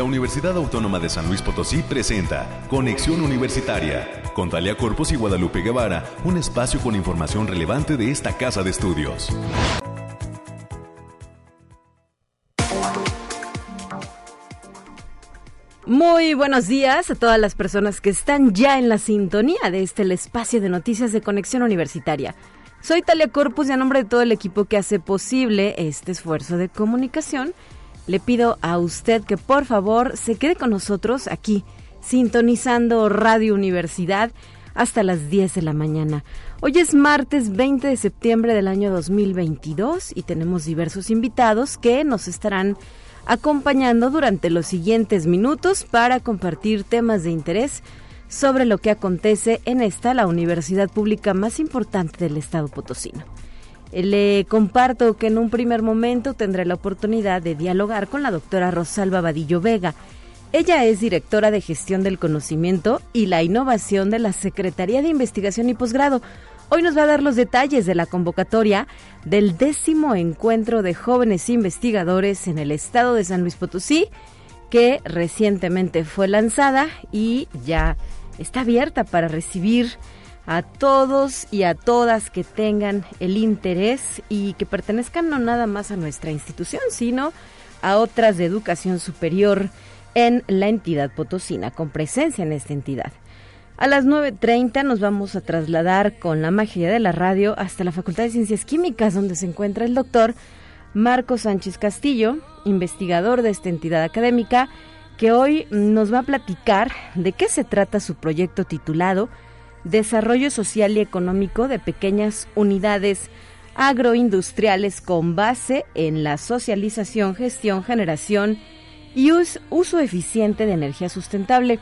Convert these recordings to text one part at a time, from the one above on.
La Universidad Autónoma de San Luis Potosí presenta Conexión Universitaria con Talia Corpus y Guadalupe Guevara, un espacio con información relevante de esta casa de estudios. Muy buenos días a todas las personas que están ya en la sintonía de este espacio de noticias de Conexión Universitaria. Soy Talia Corpus y a nombre de todo el equipo que hace posible este esfuerzo de comunicación, le pido a usted que por favor se quede con nosotros aquí, sintonizando Radio Universidad hasta las 10 de la mañana. Hoy es martes 20 de septiembre del año 2022 y tenemos diversos invitados que nos estarán acompañando durante los siguientes minutos para compartir temas de interés sobre lo que acontece en esta, la universidad pública más importante del estado potosino. Le comparto que en un primer momento tendré la oportunidad de dialogar con la doctora Rosalba Vadillo Vega. Ella es directora de gestión del conocimiento y la innovación de la Secretaría de Investigación y Posgrado, Hoy nos va a dar los detalles de la convocatoria del décimo encuentro de jóvenes investigadores en el estado de San Luis Potosí, que recientemente fue lanzada y ya está abierta para recibir a todos y a todas que tengan el interés y que pertenezcan no nada más a nuestra institución, sino a otras de educación superior en la entidad potosina, con presencia en esta entidad. A las 9.30 nos vamos a trasladar con la magia de la radio hasta la Facultad de Ciencias Químicas, donde se encuentra el doctor Marco Sánchez Castillo, investigador de esta entidad académica, que hoy nos va a platicar de qué se trata su proyecto titulado Desarrollo Social y Económico de Pequeñas Unidades Agroindustriales con base en la socialización, gestión, generación y uso eficiente de energía sustentable.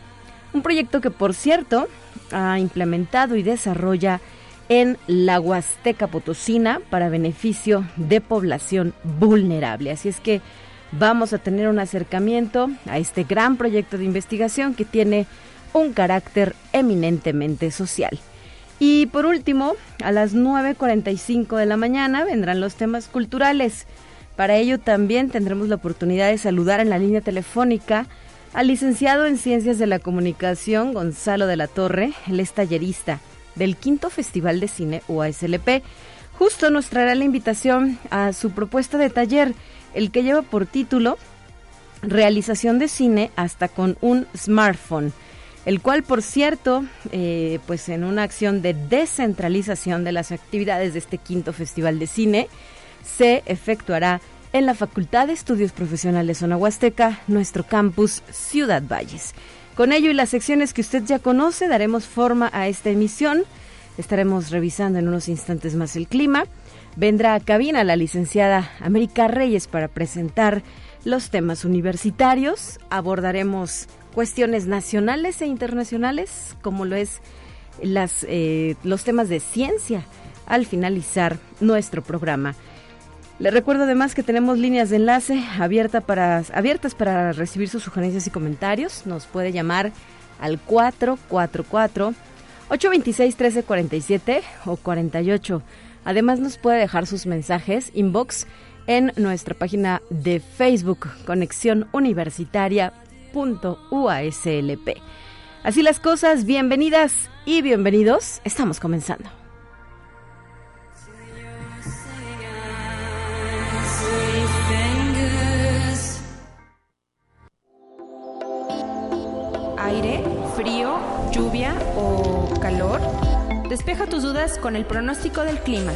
Un proyecto que, por cierto, ha implementado y desarrolla en la Huasteca Potosina para beneficio de población vulnerable. Así es que vamos a tener un acercamiento a este gran proyecto de investigación que tiene un carácter eminentemente social. Y por último, a las 9.45 de la mañana vendrán los temas culturales. Para ello también tendremos la oportunidad de saludar en la línea telefónica al licenciado en Ciencias de la Comunicación Gonzalo de la Torre, el es tallerista del quinto Festival de Cine UASLP. Justo nos traerá la invitación a su propuesta de taller, el que lleva por título Realización de cine hasta con un smartphone, el cual, por cierto, eh, pues en una acción de descentralización de las actividades de este quinto Festival de Cine, se efectuará en la Facultad de Estudios Profesionales Zona Huasteca, nuestro campus Ciudad Valles. Con ello y las secciones que usted ya conoce, daremos forma a esta emisión. Estaremos revisando en unos instantes más el clima. Vendrá a cabina la licenciada América Reyes para presentar los temas universitarios. Abordaremos cuestiones nacionales e internacionales, como lo es las, eh, los temas de ciencia, al finalizar nuestro programa. Le recuerdo además que tenemos líneas de enlace abierta para, abiertas para recibir sus sugerencias y comentarios. Nos puede llamar al 444 826 1347 o 48. Además nos puede dejar sus mensajes inbox en nuestra página de Facebook Conexión Universitaria.uaslp. Así las cosas, bienvenidas y bienvenidos. Estamos comenzando. aire, frío, lluvia o calor? Despeja tus dudas con el pronóstico del clima.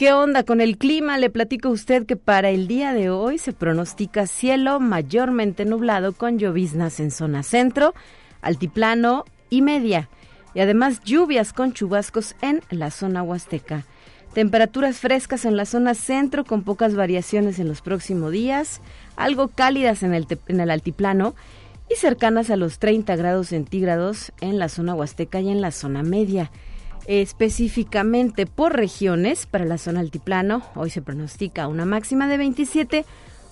¿Qué onda con el clima? Le platico a usted que para el día de hoy se pronostica cielo mayormente nublado con lloviznas en zona centro, altiplano y media, y además lluvias con chubascos en la zona huasteca. Temperaturas frescas en la zona centro con pocas variaciones en los próximos días, algo cálidas en el, en el altiplano y cercanas a los 30 grados centígrados en la zona huasteca y en la zona media. Específicamente por regiones, para la zona altiplano, hoy se pronostica una máxima de 27,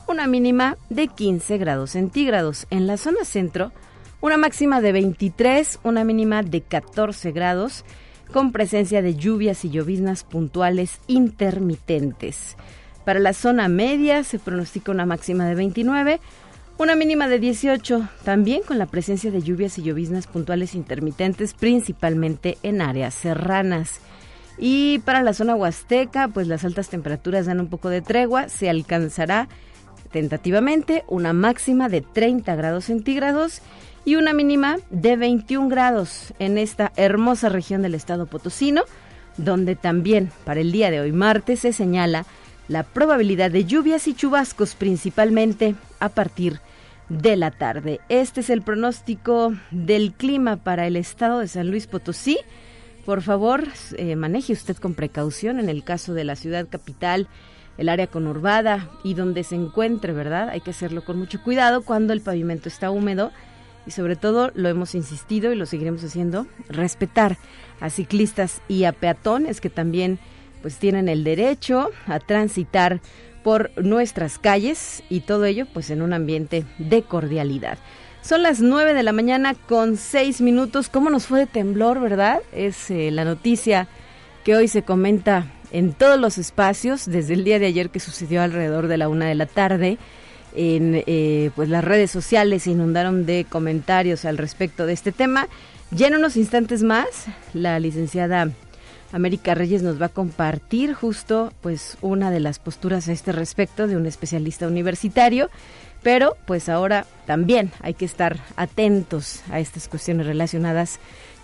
una mínima de 15 grados centígrados. En la zona centro, una máxima de 23, una mínima de 14 grados con presencia de lluvias y lloviznas puntuales intermitentes. Para la zona media se pronostica una máxima de 29, una mínima de 18, también con la presencia de lluvias y lloviznas puntuales intermitentes, principalmente en áreas serranas. Y para la zona huasteca, pues las altas temperaturas dan un poco de tregua, se alcanzará tentativamente una máxima de 30 grados centígrados y una mínima de 21 grados en esta hermosa región del estado potosino, donde también para el día de hoy martes se señala la probabilidad de lluvias y chubascos principalmente a partir de la tarde. Este es el pronóstico del clima para el estado de San Luis Potosí. Por favor, eh, maneje usted con precaución en el caso de la ciudad capital, el área conurbada y donde se encuentre, ¿verdad? Hay que hacerlo con mucho cuidado cuando el pavimento está húmedo y sobre todo lo hemos insistido y lo seguiremos haciendo, respetar a ciclistas y a peatones que también pues tienen el derecho a transitar por nuestras calles y todo ello pues en un ambiente de cordialidad. Son las 9 de la mañana con 6 minutos. ¿Cómo nos fue de temblor, verdad? Es eh, la noticia que hoy se comenta en todos los espacios desde el día de ayer que sucedió alrededor de la una de la tarde. En eh, pues las redes sociales se inundaron de comentarios al respecto de este tema. Ya en unos instantes más, la licenciada América Reyes nos va a compartir justo pues una de las posturas a este respecto de un especialista universitario, pero pues ahora también hay que estar atentos a estas cuestiones relacionadas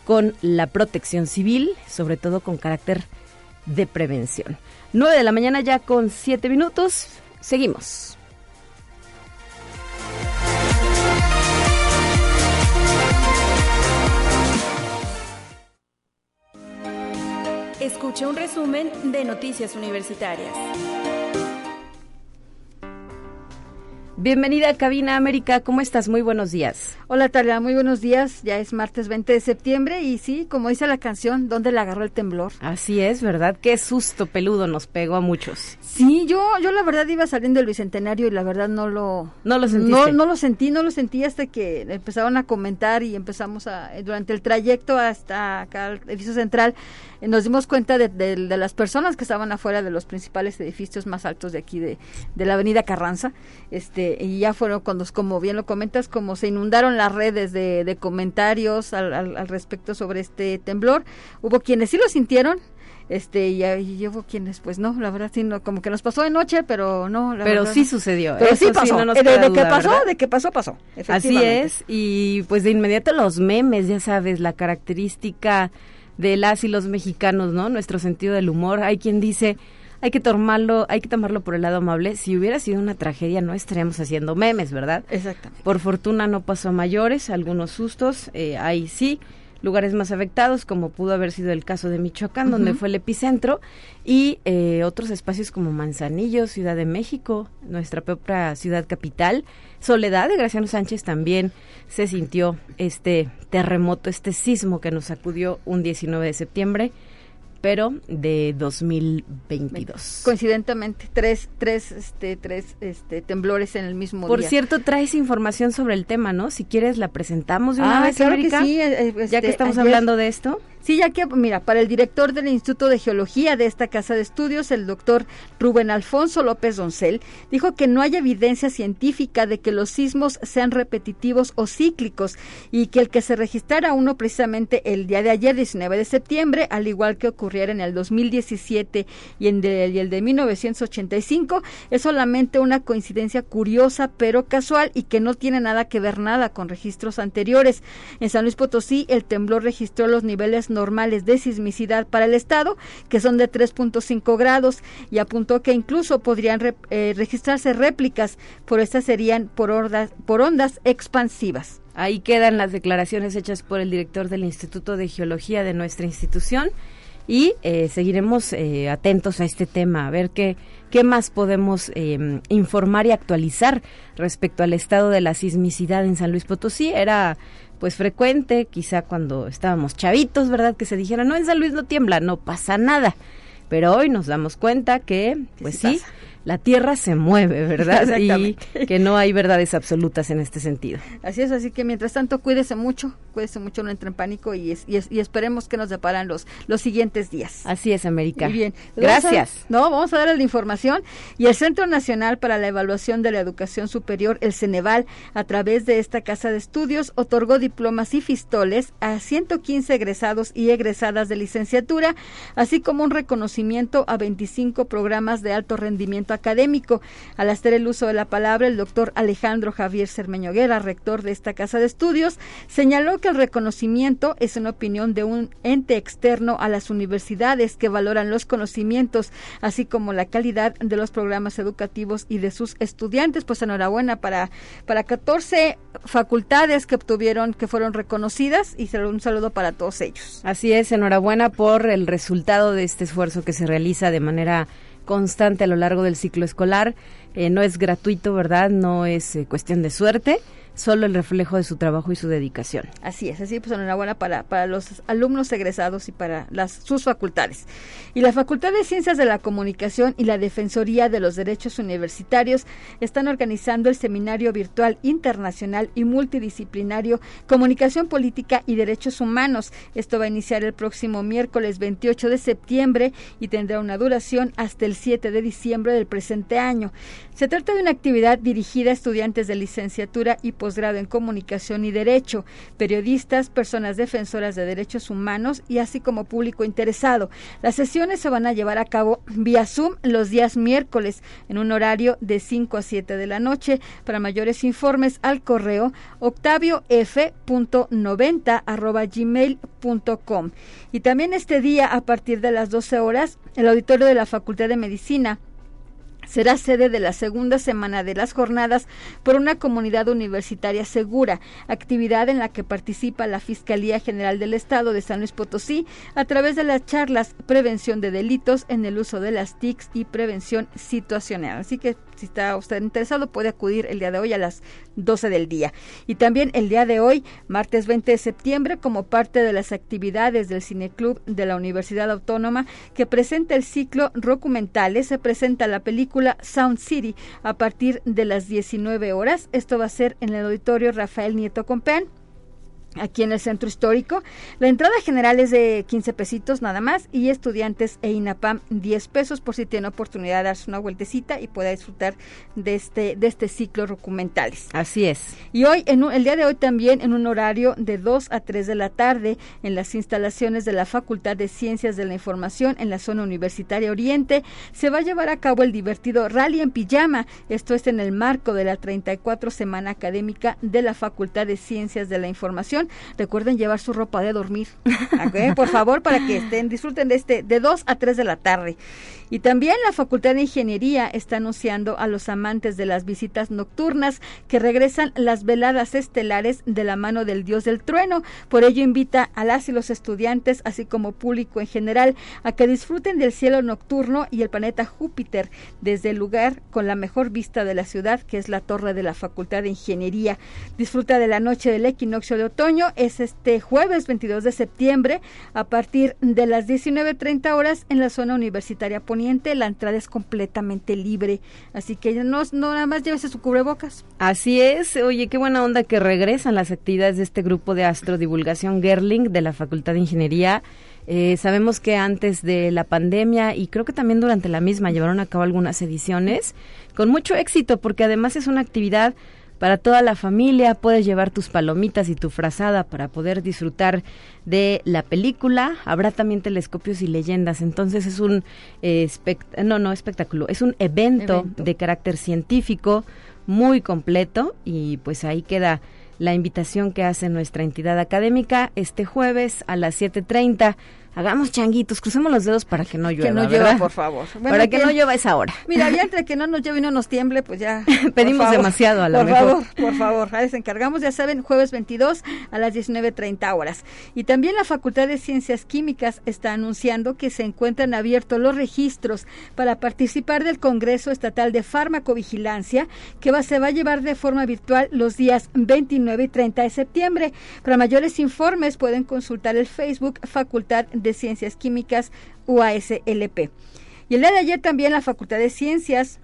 con la protección civil, sobre todo con carácter de prevención. 9 de la mañana ya con 7 minutos, seguimos. Escucha un resumen de Noticias Universitarias. Bienvenida a Cabina América, ¿cómo estás? Muy buenos días. Hola Talia, muy buenos días. Ya es martes 20 de septiembre y sí, como dice la canción, ¿dónde le agarró el temblor? Así es, ¿verdad? Qué susto peludo nos pegó a muchos. Sí, yo yo la verdad iba saliendo del bicentenario y la verdad no lo no lo sentí. No, no lo sentí, no lo sentí hasta que empezaron a comentar y empezamos a durante el trayecto hasta acá al edificio central eh, nos dimos cuenta de, de, las personas que estaban afuera de los principales edificios más altos de aquí de, de la Avenida Carranza, este y ya fueron cuando como bien lo comentas como se inundaron las redes de, de comentarios al, al, al respecto sobre este temblor, hubo quienes sí lo sintieron este y, y hubo quienes pues no la verdad sí no como que nos pasó de noche pero no la pero verdad, sí sucedió pero sí pasó. sí no de, de duda, que pasó ¿verdad? de que pasó pasó así es y pues de inmediato los memes ya sabes la característica de las y los mexicanos no nuestro sentido del humor. Hay quien dice hay que tomarlo, hay que tomarlo por el lado amable. Si hubiera sido una tragedia, no estaríamos haciendo memes, ¿verdad? Exactamente. Por fortuna no pasó a mayores, algunos sustos, eh, ahí sí, lugares más afectados, como pudo haber sido el caso de Michoacán, uh -huh. donde fue el epicentro, y eh, otros espacios como Manzanillo, Ciudad de México, nuestra propia ciudad capital. Soledad de Graciano Sánchez también se sintió este terremoto, este sismo que nos sacudió un 19 de septiembre pero de 2022. Coincidentemente, tres, tres, este, tres este, temblores en el mismo Por día. cierto, traes información sobre el tema, ¿no? Si quieres, la presentamos de una ah, vez, claro América, que sí, eh, ya que este, estamos ayer, hablando de esto. Sí, ya que, mira, para el director del Instituto de Geología de esta casa de estudios, el doctor Rubén Alfonso López Doncel, dijo que no hay evidencia científica de que los sismos sean repetitivos o cíclicos y que el que se registrara uno precisamente el día de ayer, 19 de septiembre, al igual que ocurriera en el 2017 y en de, el de 1985, es solamente una coincidencia curiosa pero casual y que no tiene nada que ver nada con registros anteriores. En San Luis Potosí, el temblor registró los niveles normales de sismicidad para el estado, que son de 3.5 grados, y apuntó que incluso podrían re, eh, registrarse réplicas, por estas serían por, ordas, por ondas expansivas. Ahí quedan las declaraciones hechas por el director del Instituto de Geología de nuestra institución y eh, seguiremos eh, atentos a este tema, a ver qué, qué más podemos eh, informar y actualizar respecto al estado de la sismicidad en San Luis Potosí. Era pues frecuente, quizá cuando estábamos chavitos, ¿verdad? Que se dijera, no, en San Luis no tiembla, no pasa nada. Pero hoy nos damos cuenta que, pues sí, sí la Tierra se mueve, ¿verdad? y que no hay verdades absolutas en este sentido. Así es, así que mientras tanto cuídese mucho, cuídese mucho, no entre en pánico y, y, esperemos que nos deparan los, los siguientes días. Así es, América. Muy bien. Gracias. no, vamos a darle la información. Y el Centro Nacional para la Evaluación de la Educación Superior, el Ceneval, a través de esta casa de estudios, otorgó diplomas y fistoles a 115 egresados y egresadas de licenciatura, así como un reconocimiento a 25 programas de alto rendimiento académico. Al hacer el uso de la palabra, el doctor Alejandro Javier Cermeñoguera, rector de esta casa de estudios, señaló que el reconocimiento es una opinión de un ente externo a las universidades que valoran los conocimientos, así como la calidad de los programas educativos y de sus estudiantes. Pues enhorabuena para, para 14 facultades que obtuvieron, que fueron reconocidas y un saludo para todos ellos. Así es, enhorabuena por el resultado de este esfuerzo que se realiza de manera constante a lo largo del ciclo escolar. Eh, no es gratuito, ¿verdad? No es eh, cuestión de suerte solo el reflejo de su trabajo y su dedicación. Así es, así pues enhorabuena para, para los alumnos egresados y para las, sus facultades. Y la Facultad de Ciencias de la Comunicación y la Defensoría de los Derechos Universitarios están organizando el Seminario Virtual Internacional y Multidisciplinario Comunicación Política y Derechos Humanos. Esto va a iniciar el próximo miércoles 28 de septiembre y tendrá una duración hasta el 7 de diciembre del presente año. Se trata de una actividad dirigida a estudiantes de licenciatura y posgrado en comunicación y derecho, periodistas, personas defensoras de derechos humanos y así como público interesado. Las sesiones se van a llevar a cabo vía Zoom los días miércoles en un horario de 5 a 7 de la noche. Para mayores informes al correo octaviof.90 Y también este día a partir de las 12 horas el auditorio de la Facultad de Medicina será sede de la segunda semana de las jornadas por una comunidad universitaria segura, actividad en la que participa la Fiscalía General del Estado de San Luis Potosí a través de las charlas Prevención de Delitos en el uso de las TICs y Prevención Situacional. Así que si está usted interesado puede acudir el día de hoy a las 12 del día. Y también el día de hoy, martes 20 de septiembre, como parte de las actividades del Cineclub de la Universidad Autónoma que presenta el ciclo Documentales, se presenta la película Sound City a partir de las 19 horas. Esto va a ser en el auditorio Rafael Nieto Compeán aquí en el centro histórico. La entrada general es de 15 pesitos nada más y estudiantes e INAPAM 10 pesos por si tiene oportunidad de darse una vueltecita y pueda disfrutar de este, de este ciclo documentales. Así es. Y hoy, en el día de hoy también en un horario de 2 a 3 de la tarde en las instalaciones de la Facultad de Ciencias de la Información en la zona universitaria Oriente se va a llevar a cabo el divertido Rally en Pijama. Esto es en el marco de la 34 semana académica de la Facultad de Ciencias de la Información recuerden llevar su ropa de dormir, por favor, para que estén, disfruten de este, de 2 a 3 de la tarde. Y también la Facultad de Ingeniería está anunciando a los amantes de las visitas nocturnas que regresan las veladas estelares de la mano del dios del trueno. Por ello invita a las y los estudiantes, así como público en general, a que disfruten del cielo nocturno y el planeta Júpiter desde el lugar con la mejor vista de la ciudad, que es la torre de la Facultad de Ingeniería. Disfruta de la noche del equinoccio de otoño, es este jueves 22 de septiembre a partir de las 19.30 horas en la zona universitaria la entrada es completamente libre, así que no, no nada más llévese su cubrebocas. Así es, oye, qué buena onda que regresan las actividades de este grupo de astrodivulgación Gerling de la Facultad de Ingeniería. Eh, sabemos que antes de la pandemia y creo que también durante la misma llevaron a cabo algunas ediciones con mucho éxito porque además es una actividad para toda la familia. Puedes llevar tus palomitas y tu frazada para poder disfrutar de la película. Habrá también telescopios y leyendas. Entonces es un eh, no no espectáculo, es un evento, de carácter científico muy completo y pues ahí queda la invitación que hace nuestra entidad académica este jueves a las 7:30 hagamos changuitos, crucemos los dedos para que no llueva. Que no llueva, por favor. para que, no llueva esa hora. Mira, ya entre que no nos llueve y no nos tiemble, pues ya. Pedimos demasiado a la Por mejor. favor, por favor. Ahí les encargamos, ya saben, jueves 22 a las 19.30 horas. Y también la Facultad de Ciencias Químicas está anunciando que se encuentran abiertos los registros para participar del Congreso Estatal de Farmacovigilancia, que va, se va a llevar de forma virtual los días 29 y 30 de septiembre. Para mayores informes pueden consultar el Facebook Facultad de Ciencias Químicas UASLP. Y el día de ayer también la Facultad de Ciencias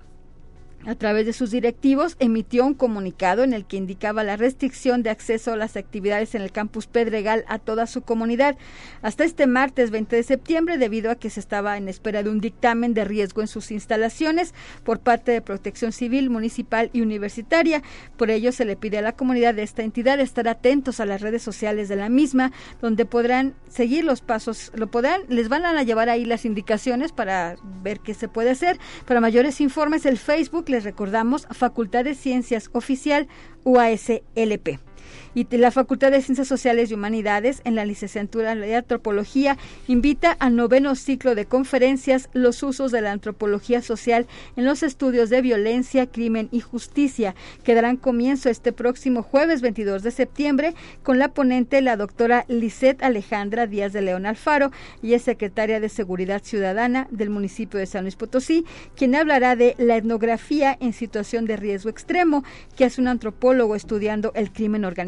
a través de sus directivos, emitió un comunicado en el que indicaba la restricción de acceso a las actividades en el campus Pedregal a toda su comunidad hasta este martes 20 de septiembre, debido a que se estaba en espera de un dictamen de riesgo en sus instalaciones por parte de Protección Civil, Municipal y Universitaria. Por ello, se le pide a la comunidad de esta entidad estar atentos a las redes sociales de la misma, donde podrán seguir los pasos, lo podrán, les van a llevar ahí las indicaciones para ver qué se puede hacer. Para mayores informes, el Facebook les recordamos Facultad de Ciencias Oficial UASLP y la Facultad de Ciencias Sociales y Humanidades en la licenciatura de Antropología invita al noveno ciclo de conferencias Los usos de la antropología social en los estudios de violencia, crimen y justicia, que darán comienzo este próximo jueves 22 de septiembre con la ponente la doctora Lisette Alejandra Díaz de León Alfaro y es secretaria de Seguridad Ciudadana del municipio de San Luis Potosí, quien hablará de la etnografía en situación de riesgo extremo, que es un antropólogo estudiando el crimen organizado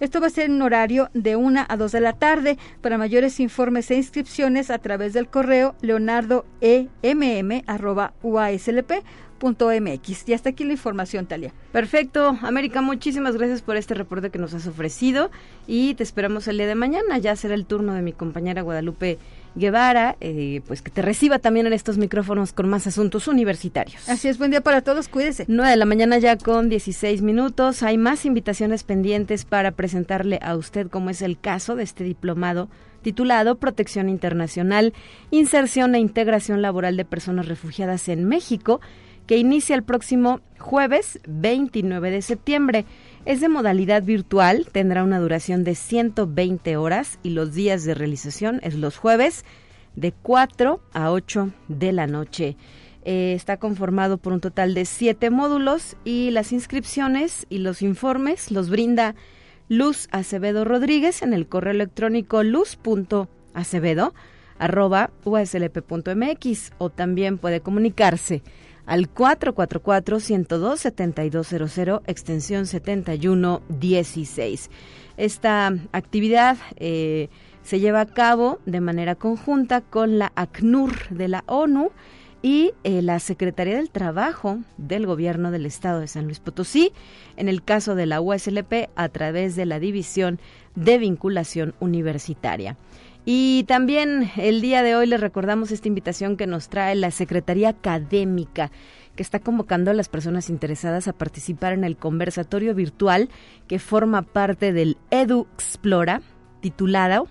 esto va a ser en horario de 1 a 2 de la tarde. Para mayores informes e inscripciones a través del correo leonardoemm.uaslp.mx. Y hasta aquí la información, Talia. Perfecto. América, muchísimas gracias por este reporte que nos has ofrecido y te esperamos el día de mañana. Ya será el turno de mi compañera Guadalupe Guevara, eh, pues que te reciba también en estos micrófonos con más asuntos universitarios. Así es, buen día para todos, cuídese. 9 de la mañana ya con 16 minutos. Hay más invitaciones pendientes para presentarle a usted, como es el caso de este diplomado titulado Protección Internacional, Inserción e Integración Laboral de Personas Refugiadas en México, que inicia el próximo jueves 29 de septiembre. Es de modalidad virtual, tendrá una duración de 120 horas y los días de realización es los jueves de 4 a 8 de la noche. Eh, está conformado por un total de 7 módulos y las inscripciones y los informes los brinda Luz Acevedo Rodríguez en el correo electrónico luz.acevedo arroba uslp.mx o también puede comunicarse al 444-102-7200, extensión 7116. Esta actividad eh, se lleva a cabo de manera conjunta con la ACNUR de la ONU y eh, la Secretaría del Trabajo del Gobierno del Estado de San Luis Potosí, en el caso de la USLP, a través de la División de Vinculación Universitaria. Y también el día de hoy les recordamos esta invitación que nos trae la Secretaría Académica que está convocando a las personas interesadas a participar en el conversatorio virtual que forma parte del Edu Explora, titulado,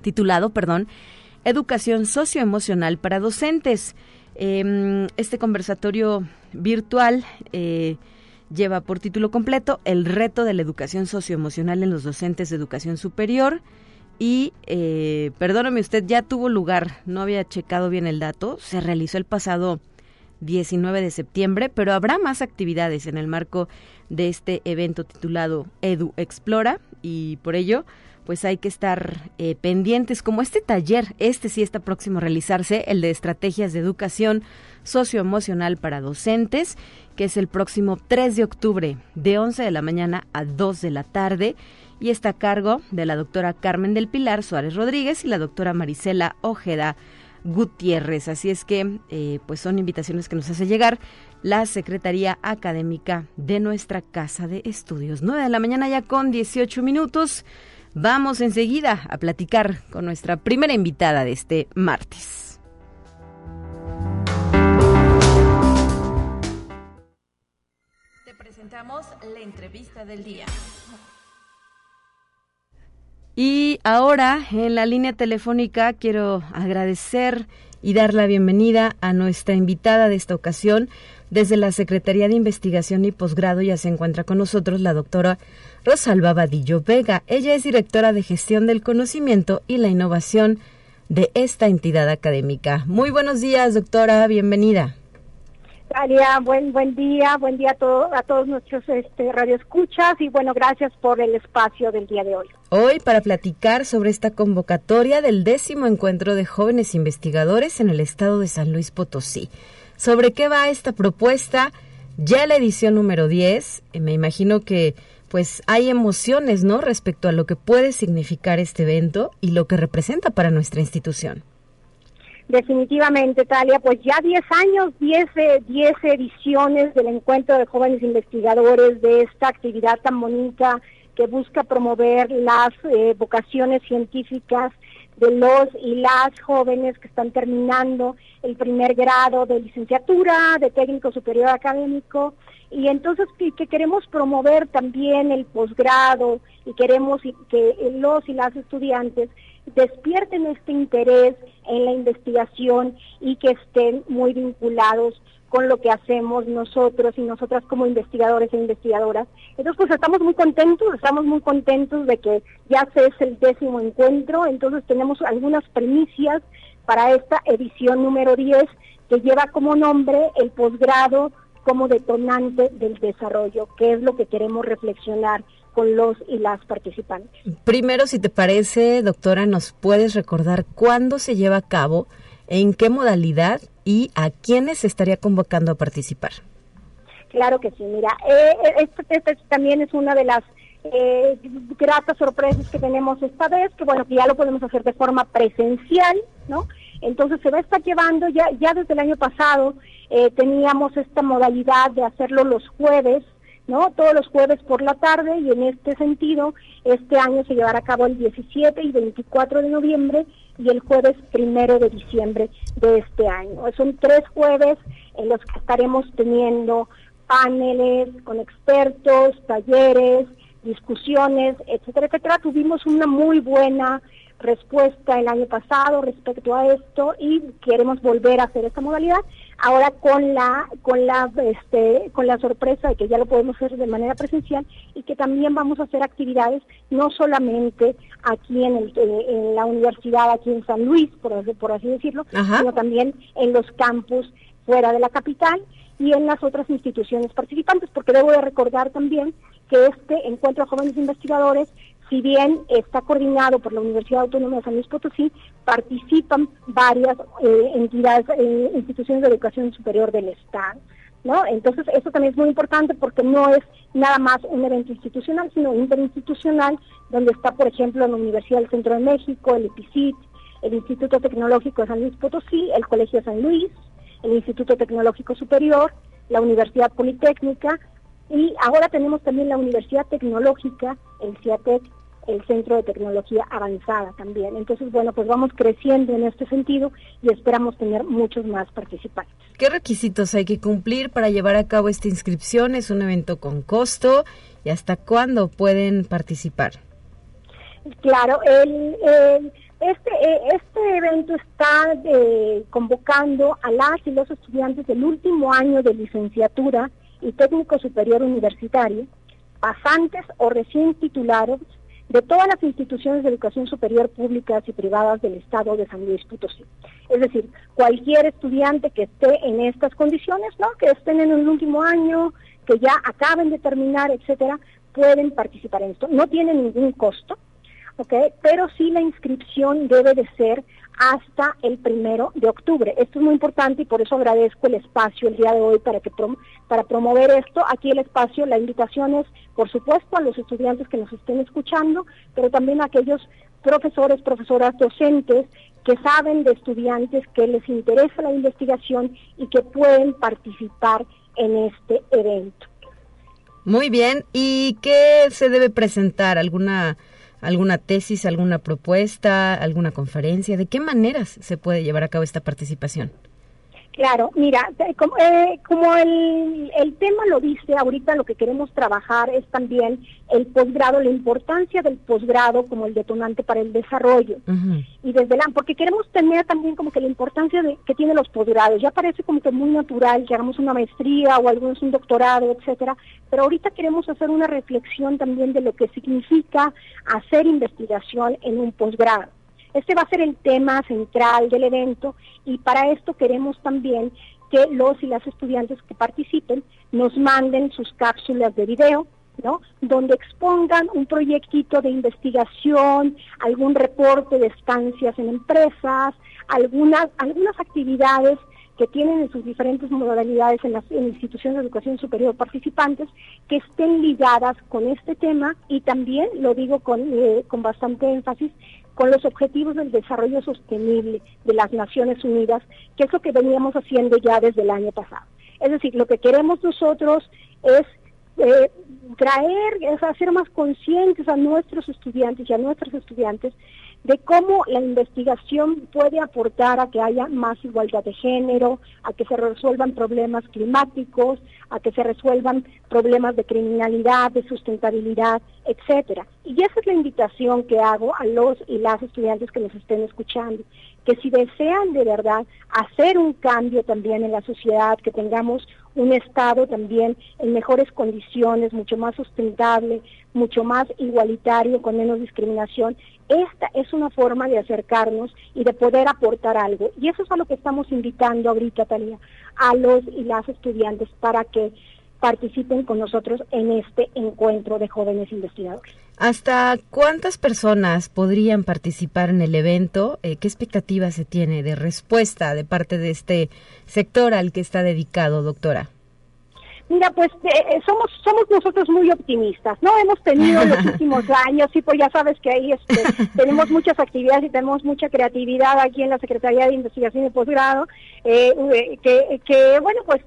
titulado perdón, Educación Socioemocional para Docentes. Em, este conversatorio virtual eh, lleva por título completo El reto de la educación socioemocional en los docentes de educación superior y eh, perdóname usted, ya tuvo lugar, no había checado bien el dato, se realizó el pasado 19 de septiembre, pero habrá más actividades en el marco de este evento titulado Edu Explora y por ello pues hay que estar eh, pendientes como este taller, este sí está próximo a realizarse, el de estrategias de educación socioemocional para docentes, que es el próximo 3 de octubre de 11 de la mañana a 2 de la tarde y está a cargo de la doctora Carmen del Pilar Suárez Rodríguez y la doctora Marisela Ojeda Gutiérrez. Así es que, eh, pues son invitaciones que nos hace llegar la Secretaría Académica de nuestra Casa de Estudios. 9 de la mañana ya con 18 minutos. Vamos enseguida a platicar con nuestra primera invitada de este martes. Te presentamos la entrevista del día. Y ahora en la línea telefónica quiero agradecer y dar la bienvenida a nuestra invitada de esta ocasión. Desde la Secretaría de Investigación y Posgrado ya se encuentra con nosotros la doctora Rosalba Vadillo Vega. Ella es directora de Gestión del Conocimiento y la Innovación de esta entidad académica. Muy buenos días, doctora. Bienvenida. Buen buen día, buen día a, a todos nuestros este, radioescuchas y bueno, gracias por el espacio del día de hoy. Hoy para platicar sobre esta convocatoria del décimo encuentro de jóvenes investigadores en el estado de San Luis Potosí. ¿Sobre qué va esta propuesta? Ya la edición número 10, eh, me imagino que pues hay emociones, ¿no? Respecto a lo que puede significar este evento y lo que representa para nuestra institución. Definitivamente, Talia, pues ya 10 años, 10, 10 ediciones del encuentro de jóvenes investigadores de esta actividad tan bonita que busca promover las eh, vocaciones científicas de los y las jóvenes que están terminando el primer grado de licenciatura, de técnico superior académico, y entonces que, queremos promover también el posgrado y queremos que los y las estudiantes despierten este interés en la investigación y que estén muy vinculados con lo que hacemos nosotros y nosotras como investigadores e investigadoras. Entonces, pues estamos muy contentos, estamos muy contentos de que ya se es el décimo encuentro, entonces tenemos algunas primicias para esta edición número 10 que lleva como nombre el posgrado como detonante del desarrollo, que es lo que queremos reflexionar con los y las participantes. Primero, si te parece, doctora, nos puedes recordar cuándo se lleva a cabo, en qué modalidad y a quiénes se estaría convocando a participar. Claro que sí, mira, eh, esto, también es una de las eh, gratas sorpresas que tenemos esta vez, que bueno, que ya lo podemos hacer de forma presencial, ¿no? Entonces se va a estar llevando, ya, ya desde el año pasado eh, teníamos esta modalidad de hacerlo los jueves, ¿no? Todos los jueves por la tarde y en este sentido, este año se llevará a cabo el 17 y 24 de noviembre y el jueves primero de diciembre de este año. Son tres jueves en los que estaremos teniendo paneles con expertos, talleres, discusiones, etcétera, etcétera. Tuvimos una muy buena respuesta el año pasado respecto a esto y queremos volver a hacer esta modalidad. Ahora con la con la este con la sorpresa de que ya lo podemos hacer de manera presencial y que también vamos a hacer actividades no solamente aquí en, el, eh, en la universidad aquí en San Luis por, por así decirlo sino también en los campus fuera de la capital y en las otras instituciones participantes porque debo de recordar también que este encuentro de jóvenes investigadores si bien está coordinado por la Universidad Autónoma de San Luis Potosí, participan varias eh, entidades, eh, instituciones de educación superior del Estado. Entonces, eso también es muy importante porque no es nada más un evento institucional, sino interinstitucional, donde está, por ejemplo, la Universidad del Centro de México, el EPICIT, el Instituto Tecnológico de San Luis Potosí, el Colegio San Luis, el Instituto Tecnológico Superior, la Universidad Politécnica, y ahora tenemos también la Universidad Tecnológica, el CIATEC, el Centro de Tecnología Avanzada también. Entonces, bueno, pues vamos creciendo en este sentido y esperamos tener muchos más participantes. ¿Qué requisitos hay que cumplir para llevar a cabo esta inscripción? ¿Es un evento con costo? ¿Y hasta cuándo pueden participar? Claro, el, este, eh, este evento está eh, convocando a las y los estudiantes del último año de licenciatura y técnico superior universitario, pasantes o recién titulados de todas las instituciones de educación superior públicas y privadas del Estado de San Luis Potosí. Es decir, cualquier estudiante que esté en estas condiciones, ¿no? que estén en el último año, que ya acaben de terminar, etcétera, pueden participar en esto. No tiene ningún costo, ¿ok? Pero sí la inscripción debe de ser hasta el primero de octubre. Esto es muy importante y por eso agradezco el espacio el día de hoy para que para promover esto. Aquí el espacio, la invitación es, por supuesto, a los estudiantes que nos estén escuchando, pero también a aquellos profesores, profesoras, docentes que saben de estudiantes que les interesa la investigación y que pueden participar en este evento. Muy bien, ¿y qué se debe presentar? ¿Alguna alguna tesis, alguna propuesta, alguna conferencia? ¿De qué maneras se puede llevar a cabo esta participación? Claro, mira, como, eh, como el, el, tema lo dice, ahorita lo que queremos trabajar es también el posgrado, la importancia del posgrado como el detonante para el desarrollo. Y desde la, porque queremos tener también como que la importancia de, que tienen los posgrados. Ya parece como que muy natural que hagamos una maestría o algunos un doctorado, etcétera, pero ahorita queremos hacer una reflexión también de lo que significa hacer investigación en un posgrado. Este va a ser el tema central del evento y para esto queremos también que los y las estudiantes que participen nos manden sus cápsulas de video, ¿no? Donde expongan un proyectito de investigación, algún reporte de estancias en empresas, algunas, algunas actividades que tienen en sus diferentes modalidades en las instituciones de educación superior participantes que estén ligadas con este tema y también, lo digo con, eh, con bastante énfasis, con los objetivos del desarrollo sostenible de las Naciones Unidas, que es lo que veníamos haciendo ya desde el año pasado. Es decir, lo que queremos nosotros es eh, traer, es hacer más conscientes a nuestros estudiantes y a nuestros estudiantes de cómo la investigación puede aportar a que haya más igualdad de género, a que se resuelvan problemas climáticos, a que se resuelvan problemas de criminalidad, de sustentabilidad, etcétera. Y esa es la invitación que hago a los y las estudiantes que nos estén escuchando, que si desean de verdad hacer un cambio también en la sociedad, que tengamos un Estado también en mejores condiciones, mucho más sustentable, mucho más igualitario, con menos discriminación. Esta es una forma de acercarnos y de poder aportar algo. Y eso es a lo que estamos invitando ahorita, Talía, a los y las estudiantes para que participen con nosotros en este encuentro de jóvenes investigadores. ¿Hasta cuántas personas podrían participar en el evento? Eh, ¿Qué expectativa se tiene de respuesta de parte de este sector al que está dedicado, doctora? Mira, pues eh, somos somos nosotros muy optimistas, ¿no? Hemos tenido los últimos años, y pues ya sabes que ahí este, tenemos muchas actividades y tenemos mucha creatividad aquí en la Secretaría de Investigación y Posgrado, eh, que, que, bueno, pues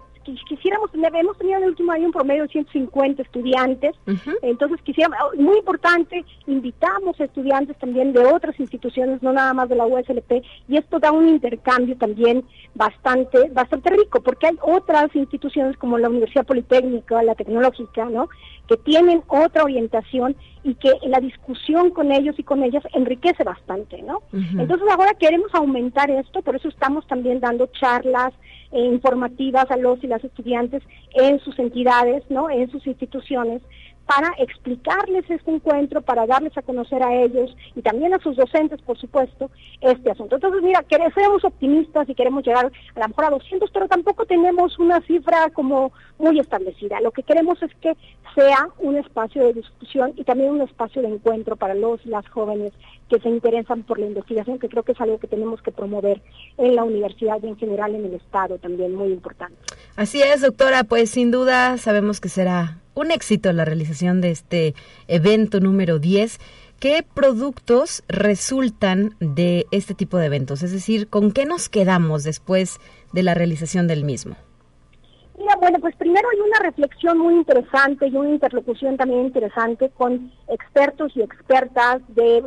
quisiéramos tener, hemos tenido en el último año un promedio de 150 estudiantes, entonces quisiéramos, oh, muy importante, invitamos a estudiantes también de otras instituciones, no nada más de la USLP, y esto da un intercambio también bastante, bastante rico, porque hay otras instituciones como la Universidad Politécnica, la Tecnológica, ¿no? que tienen otra orientación y que la discusión con ellos y con ellas enriquece bastante, ¿no? Entonces ahora queremos aumentar esto, por eso estamos también dando charlas, informativas a los y las estudiantes en sus entidades, ¿no? en sus instituciones, para explicarles este encuentro, para darles a conocer a ellos y también a sus docentes, por supuesto, este asunto. Entonces, mira, queremos, optimistas y queremos llegar a lo mejor a 200, pero tampoco tenemos una cifra como muy establecida. Lo que queremos es que sea un espacio de discusión y también un espacio de encuentro para los y las jóvenes que se interesan por la investigación, que creo que es algo que tenemos que promover en la universidad y en general en el Estado también, muy importante. Así es, doctora, pues sin duda sabemos que será un éxito la realización de este evento número 10. ¿Qué productos resultan de este tipo de eventos? Es decir, ¿con qué nos quedamos después de la realización del mismo? Bueno, pues primero hay una reflexión muy interesante y una interlocución también interesante con expertos y expertas de,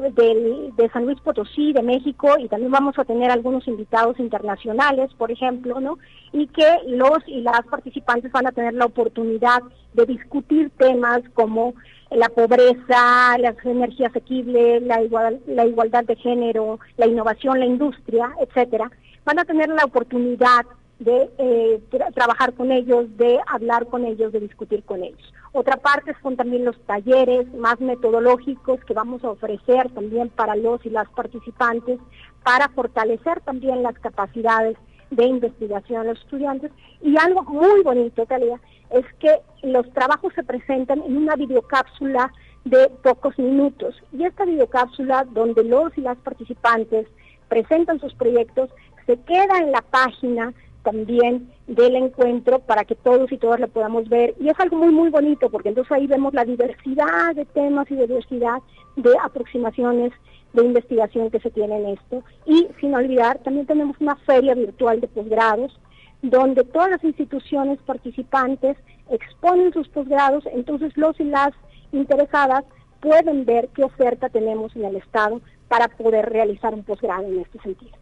de, San Luis Potosí, de México, y también vamos a tener algunos invitados internacionales, por ejemplo, ¿no? Y que los y las participantes van a tener la oportunidad de discutir temas como la pobreza, las energías asequibles, la, igual, la igualdad de género, la innovación, la industria, etcétera. Van a tener la oportunidad de eh, trabajar con ellos, de hablar con ellos, de discutir con ellos. Otra parte son también los talleres más metodológicos que vamos a ofrecer también para los y las participantes para fortalecer también las capacidades de investigación de los estudiantes. Y algo muy bonito, Talia, es que los trabajos se presentan en una videocápsula de pocos minutos. Y esta videocápsula, donde los y las participantes presentan sus proyectos, se queda en la página también del encuentro para que todos y todas lo podamos ver. Y es algo muy, muy bonito, porque entonces ahí vemos la diversidad de temas y diversidad de aproximaciones de investigación que se tiene en esto. Y sin olvidar, también tenemos una feria virtual de posgrados, donde todas las instituciones participantes exponen sus posgrados, entonces los y las interesadas pueden ver qué oferta tenemos en el Estado para poder realizar un posgrado en este sentido.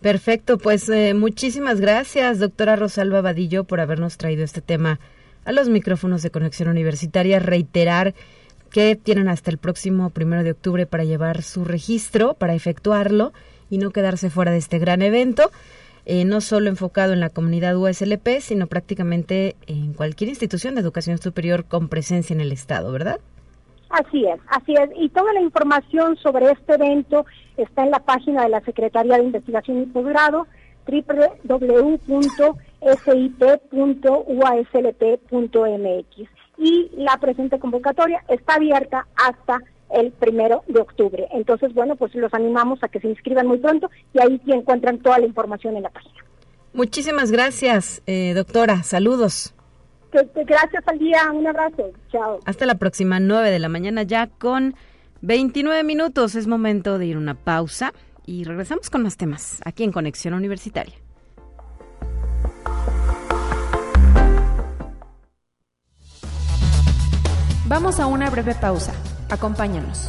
Perfecto, pues eh, muchísimas gracias, doctora Rosalba Vadillo, por habernos traído este tema a los micrófonos de Conexión Universitaria. Reiterar que tienen hasta el próximo primero de octubre para llevar su registro, para efectuarlo y no quedarse fuera de este gran evento. Eh, no solo enfocado en la comunidad USLP, sino prácticamente en cualquier institución de educación superior con presencia en el Estado, ¿verdad? Así es, así es. Y toda la información sobre este evento está en la página de la Secretaría de Investigación y Posgrado, www.sip.uaslp.mx. Y la presente convocatoria está abierta hasta el primero de octubre. Entonces, bueno, pues los animamos a que se inscriban muy pronto y ahí encuentran toda la información en la página. Muchísimas gracias, eh, doctora. Saludos. Gracias al día. Un abrazo. Chao. Hasta la próxima, 9 de la mañana ya con 29 minutos, es momento de ir a una pausa y regresamos con más temas aquí en Conexión Universitaria. Vamos a una breve pausa. Acompáñanos.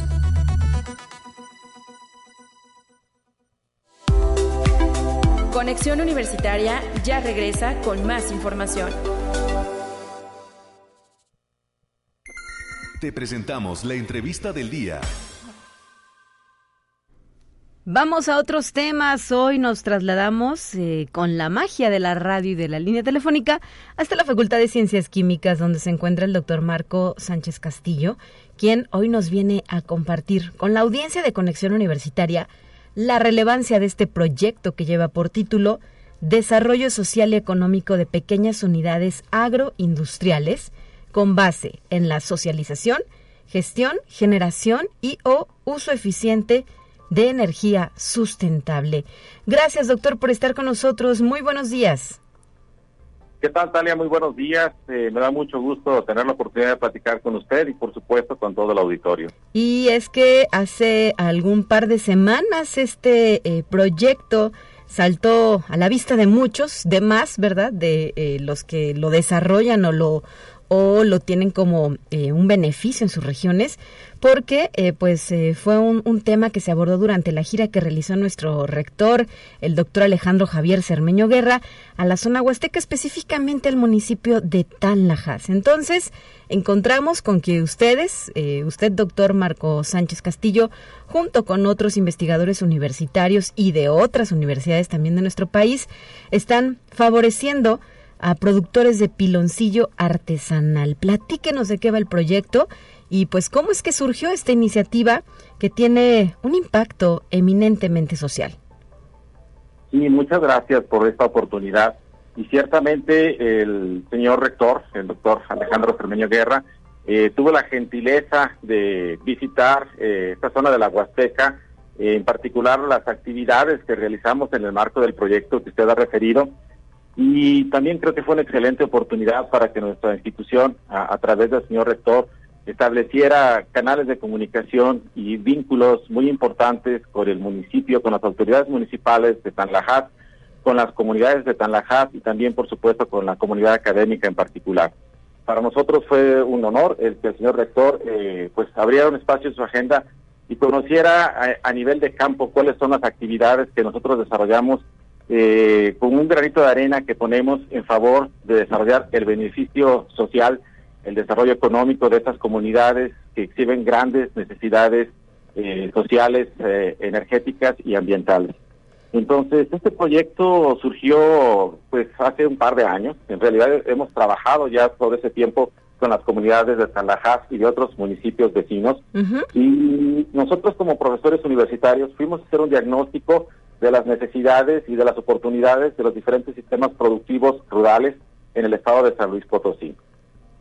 Conexión Universitaria ya regresa con más información. Te presentamos la entrevista del día. Vamos a otros temas. Hoy nos trasladamos eh, con la magia de la radio y de la línea telefónica hasta la Facultad de Ciencias Químicas, donde se encuentra el doctor Marco Sánchez Castillo, quien hoy nos viene a compartir con la audiencia de Conexión Universitaria la relevancia de este proyecto que lleva por título Desarrollo Social y Económico de Pequeñas Unidades Agroindustriales con base en la socialización, gestión, generación y o uso eficiente de energía sustentable. Gracias, doctor, por estar con nosotros. Muy buenos días. ¿Qué tal, Talia? Muy buenos días. Eh, me da mucho gusto tener la oportunidad de platicar con usted y, por supuesto, con todo el auditorio. Y es que hace algún par de semanas este eh, proyecto saltó a la vista de muchos, de más, ¿verdad? De eh, los que lo desarrollan o lo o lo tienen como eh, un beneficio en sus regiones, porque eh, pues eh, fue un, un, tema que se abordó durante la gira que realizó nuestro rector, el doctor Alejandro Javier Cermeño Guerra, a la zona huasteca, específicamente al municipio de Tanlajas. Entonces, encontramos con que ustedes, usted doctor Marco Sánchez Castillo, junto con otros investigadores universitarios y de otras universidades también de nuestro país, están favoreciendo a productores de piloncillo artesanal. Platíquenos de qué va el proyecto y pues cómo es que surgió esta iniciativa que tiene un impacto eminentemente social. Sí, muchas gracias por esta oportunidad. Y ciertamente el señor rector, el doctor Alejandro Fermeño Guerra, eh, tuvo la gentileza de visitar eh, esta zona de la Huasteca, en particular las actividades que realizamos en el marco del proyecto que usted ha referido, y también creo que fue una excelente oportunidad para que nuestra institución, a, través del señor rector, estableciera canales de comunicación y vínculos muy importantes con el municipio, con las autoridades municipales de Tanlajas, con las comunidades de Tanlajas y también, por supuesto, con la comunidad académica en particular. Para nosotros fue un honor el que el señor rector eh, pues abriera un espacio en su agenda y conociera a nivel de campo cuáles son las actividades que nosotros desarrollamos eh, con un granito de arena que ponemos en favor de desarrollar el beneficio social, el desarrollo económico de estas comunidades que exhiben grandes necesidades eh, sociales, eh, energéticas y ambientales. Entonces, este proyecto surgió pues hace un par de años. En realidad hemos trabajado ya todo ese tiempo con las comunidades de Tanlajas y de otros municipios vecinos. Y nosotros como profesores universitarios fuimos a hacer un diagnóstico de las necesidades y de las oportunidades de los diferentes sistemas productivos rurales en el estado de San Luis Potosí.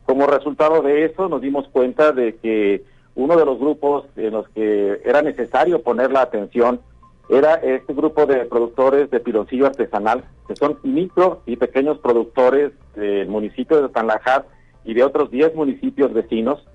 Como resultado de eso, nos dimos cuenta de que uno de los grupos en los que era necesario poner la atención era este grupo de productores de piloncillo artesanal, que son micro y pequeños productores del municipio de Tanlajar y de otros 10 municipios vecinos.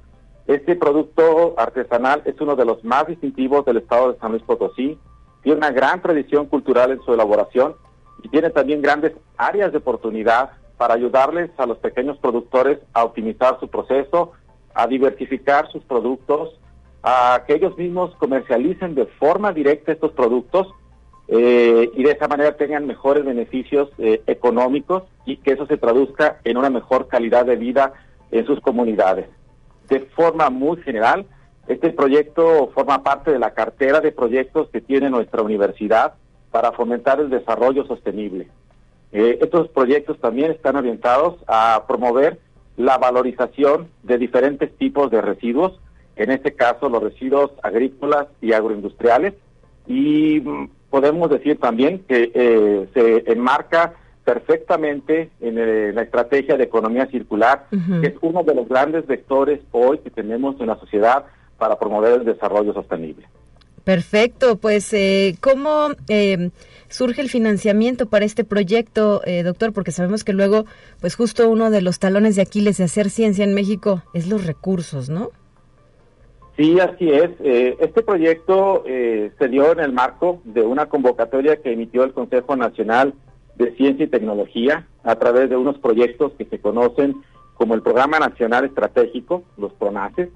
Este producto artesanal es uno de los más distintivos del estado de San Luis Potosí, tiene una gran tradición cultural en su elaboración y tiene también grandes áreas de oportunidad para ayudarles a los pequeños productores a optimizar su proceso, a diversificar sus productos, a que ellos mismos comercialicen de forma directa estos productos eh, y de esa manera tengan mejores beneficios eh, económicos y que eso se traduzca en una mejor calidad de vida en sus comunidades. De forma muy general, este proyecto forma parte de la cartera de proyectos que tiene nuestra universidad para fomentar el desarrollo sostenible. Eh, estos proyectos también están orientados a promover la valorización de diferentes tipos de residuos, en este caso los residuos agrícolas y agroindustriales, y mm, podemos decir también que eh, se enmarca perfectamente en, eh, la estrategia de economía circular, que es uno de los grandes vectores hoy que tenemos en la sociedad para promover el desarrollo sostenible. Perfecto, pues eh, ¿cómo eh, surge el financiamiento para este proyecto, eh, doctor? Porque sabemos que luego, pues justo uno de los talones de Aquiles de hacer ciencia en México es los recursos, ¿no? Sí, así es. Eh, este proyecto eh, se dio en el marco de una convocatoria que emitió el Consejo Nacional de Ciencia y Tecnología a través de unos proyectos que se conocen como el Programa Nacional Estratégico, los PRONACES.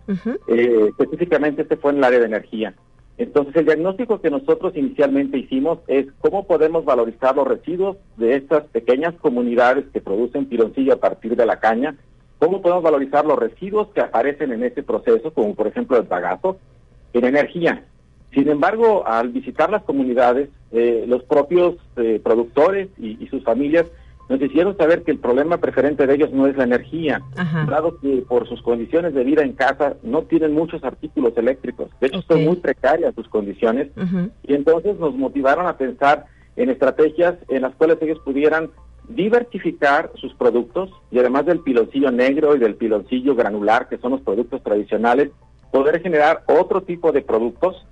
Eh, específicamente este fue en el área de energía. Entonces, el diagnóstico que nosotros inicialmente hicimos es cómo podemos valorizar los residuos de estas pequeñas comunidades que producen piloncillo a partir de la caña, cómo podemos valorizar los residuos que aparecen en este proceso, como por ejemplo el bagazo, en energía. Sin embargo, al visitar las comunidades, eh, los propios eh, productores y, sus familias nos hicieron saber que el problema preferente de ellos no es la energía, dado que por sus condiciones de vida en casa no tienen muchos artículos eléctricos. De hecho, son muy precarias sus condiciones. Y entonces nos motivaron a pensar en estrategias en las cuales ellos pudieran diversificar sus productos y además del piloncillo negro y del piloncillo granular, que son los productos tradicionales, poder generar otro tipo de productos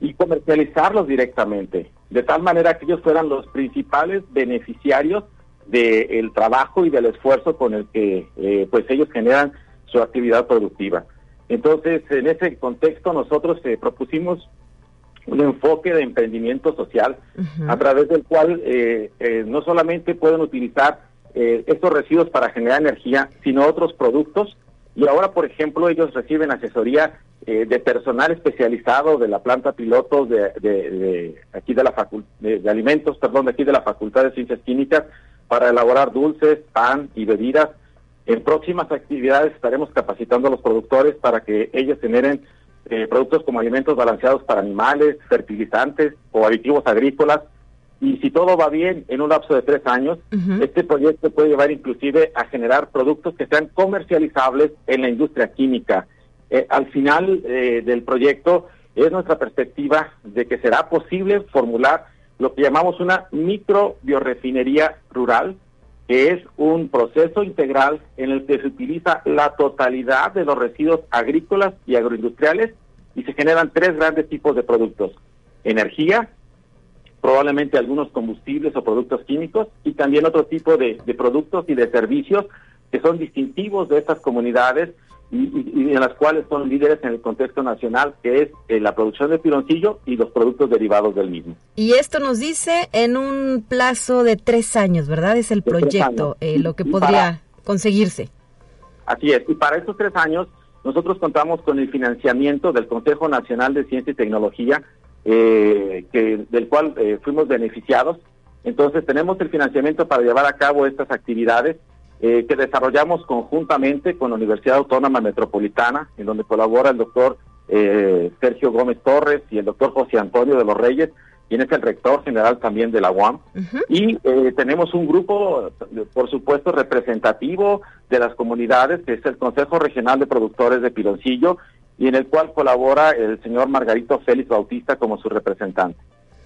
y comercializarlos directamente, de tal manera que ellos fueran los principales beneficiarios del trabajo y del esfuerzo con el que eh, pues ellos generan su actividad productiva. Entonces, en ese contexto nosotros eh, propusimos un enfoque de emprendimiento social a través del cual eh, no solamente pueden utilizar estos residuos para generar energía, sino otros productos. Y ahora, por ejemplo, ellos reciben asesoría de personal especializado de la planta piloto de, de, aquí de la facultad de, alimentos, perdón, de aquí de la Facultad de Ciencias Químicas, para elaborar dulces, pan y bebidas. En próximas actividades estaremos capacitando a los productores para que ellos generen eh, productos como alimentos balanceados para animales, fertilizantes o aditivos agrícolas. Y si todo va bien, en un lapso de tres años, este proyecto puede llevar inclusive a generar productos que sean comercializables en la industria química. Eh, al final eh, del proyecto es nuestra perspectiva de que será posible formular lo que llamamos una microbiorefinería rural, que es un proceso integral en el que se utiliza la totalidad de los residuos agrícolas y agroindustriales y se generan tres grandes tipos de productos. Energía, probablemente algunos combustibles o productos químicos y también otro tipo de, productos y de servicios que son distintivos de estas comunidades y, en las cuales son líderes en el contexto nacional, que es eh, la producción de piloncillo y los productos derivados del mismo. Y esto nos dice en un plazo de tres años, ¿verdad? Es el proyecto, eh, lo que podría conseguirse. Así es, y para estos tres años nosotros contamos con el financiamiento del Consejo Nacional de Ciencia y Tecnología, eh, que, del cual fuimos beneficiados. Entonces tenemos el financiamiento para llevar a cabo estas actividades eh, que desarrollamos conjuntamente con la Universidad Autónoma Metropolitana, en donde colabora el doctor eh, Sergio Gómez Torres y el doctor José Antonio de los Reyes, quien es el rector general también de la UAM. Y eh, tenemos un grupo, por supuesto, representativo de las comunidades, que es el Consejo Regional de Productores de Piloncillo, y en el cual colabora el señor Margarito Félix Bautista como su representante.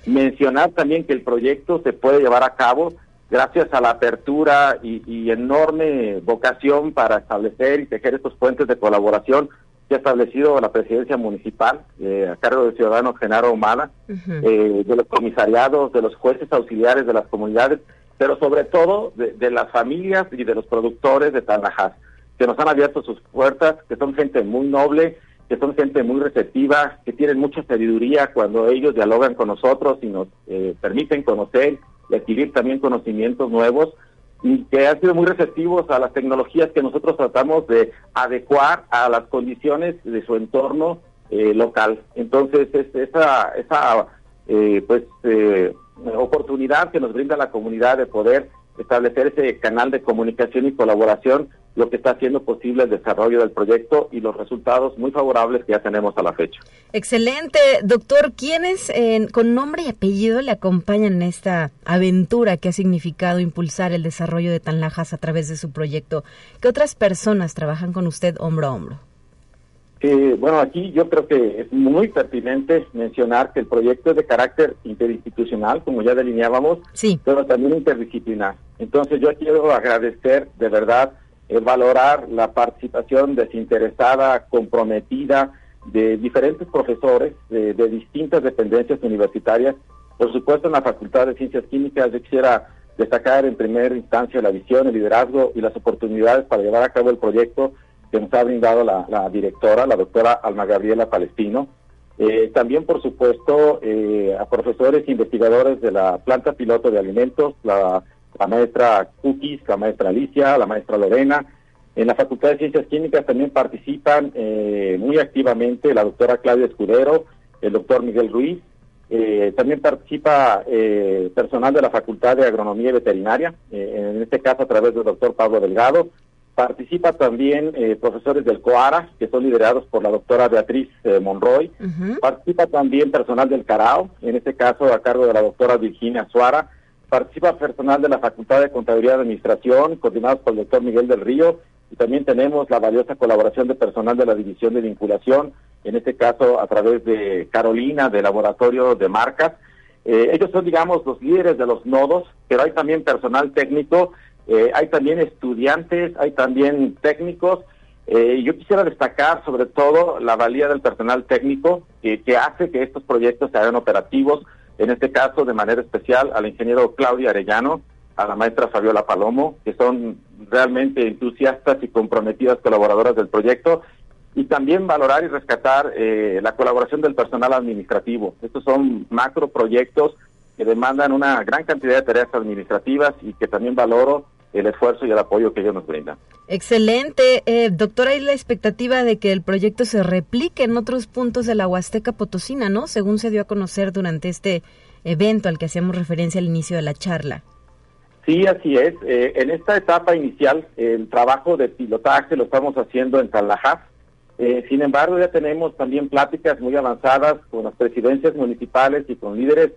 Mencionar también que el proyecto se puede llevar a cabo gracias a la apertura y, enorme vocación para establecer y tejer estos puentes de colaboración que ha establecido la presidencia municipal eh, a cargo del ciudadano Genaro Humala, eh, de los comisariados, de los jueces auxiliares de las comunidades, pero sobre todo de, las familias y de los productores de Tanajás, que nos han abierto sus puertas, que son gente muy noble, que son gente muy receptiva, que tienen mucha sabiduría cuando ellos dialogan con nosotros y nos eh, permiten conocer adquirir también conocimientos nuevos y que han sido muy receptivos a las tecnologías que nosotros tratamos de adecuar a las condiciones de su entorno eh, local. Entonces, esa, esa eh, pues, eh, oportunidad que nos brinda la comunidad de poder establecer ese canal de comunicación y colaboración lo que está haciendo posible el desarrollo del proyecto y los resultados muy favorables que ya tenemos a la fecha. Excelente, doctor. ¿Quiénes con nombre y apellido le acompañan en esta aventura que ha significado impulsar el desarrollo de Tanlajas a través de su proyecto? ¿Qué otras personas trabajan con usted hombro a hombro? Eh, bueno, aquí yo creo que es muy pertinente mencionar que el proyecto es de carácter interinstitucional, como ya delineábamos, sí. pero también interdisciplinar. Entonces yo quiero agradecer de verdad valorar la participación desinteresada, comprometida de diferentes profesores de, distintas dependencias universitarias. Por supuesto, en la Facultad de Ciencias Químicas yo quisiera destacar en primera instancia la visión, el liderazgo y las oportunidades para llevar a cabo el proyecto que nos ha brindado la, directora, la doctora Alma Gabriela Palestino. Eh, también, por supuesto, eh, a profesores e investigadores de la planta piloto de alimentos, la, maestra Cookies, la maestra Alicia, la maestra Lorena. En la Facultad de Ciencias Químicas también participan eh, muy activamente la doctora Claudia Escudero, el doctor Miguel Ruiz. también participa personal de la Facultad de Agronomía y Veterinaria, en este caso a través del doctor Pablo Delgado, Participa también eh, profesores del COARA, que son liderados por la doctora Beatriz eh, Monroy. Participa también personal del CARAO, en este caso a cargo de la doctora Virginia Suara. Participa personal de la Facultad de Contabilidad y Administración, coordinados por el doctor Miguel del Río. Y también tenemos la valiosa colaboración de personal de la División de Vinculación, en este caso a través de Carolina, del Laboratorio de Marcas. Eh, ellos son, digamos, los líderes de los nodos, pero hay también personal técnico eh, hay también estudiantes, hay también técnicos. Eh, yo quisiera destacar sobre todo la valía del personal técnico que hace que estos proyectos se hagan operativos, en este caso de manera especial al ingeniero Claudio Arellano, a la maestra Fabiola Palomo, que son realmente entusiastas y comprometidas colaboradoras del proyecto, y también valorar y rescatar eh, la colaboración del personal administrativo. Estos son macro proyectos que demandan una gran cantidad de tareas administrativas y que también valoro el esfuerzo y el apoyo que ellos nos brindan. Excelente. Eh, doctor, hay la expectativa de que el proyecto se replique en otros puntos de la Huasteca Potosina, ¿no? Según se dio a conocer durante este evento al que hacíamos referencia al inicio de la charla. Sí, así es. Eh, en esta etapa inicial, el trabajo de pilotaje lo estamos haciendo en Talajaz. Eh, sin embargo, ya tenemos también pláticas muy avanzadas con las presidencias municipales y con líderes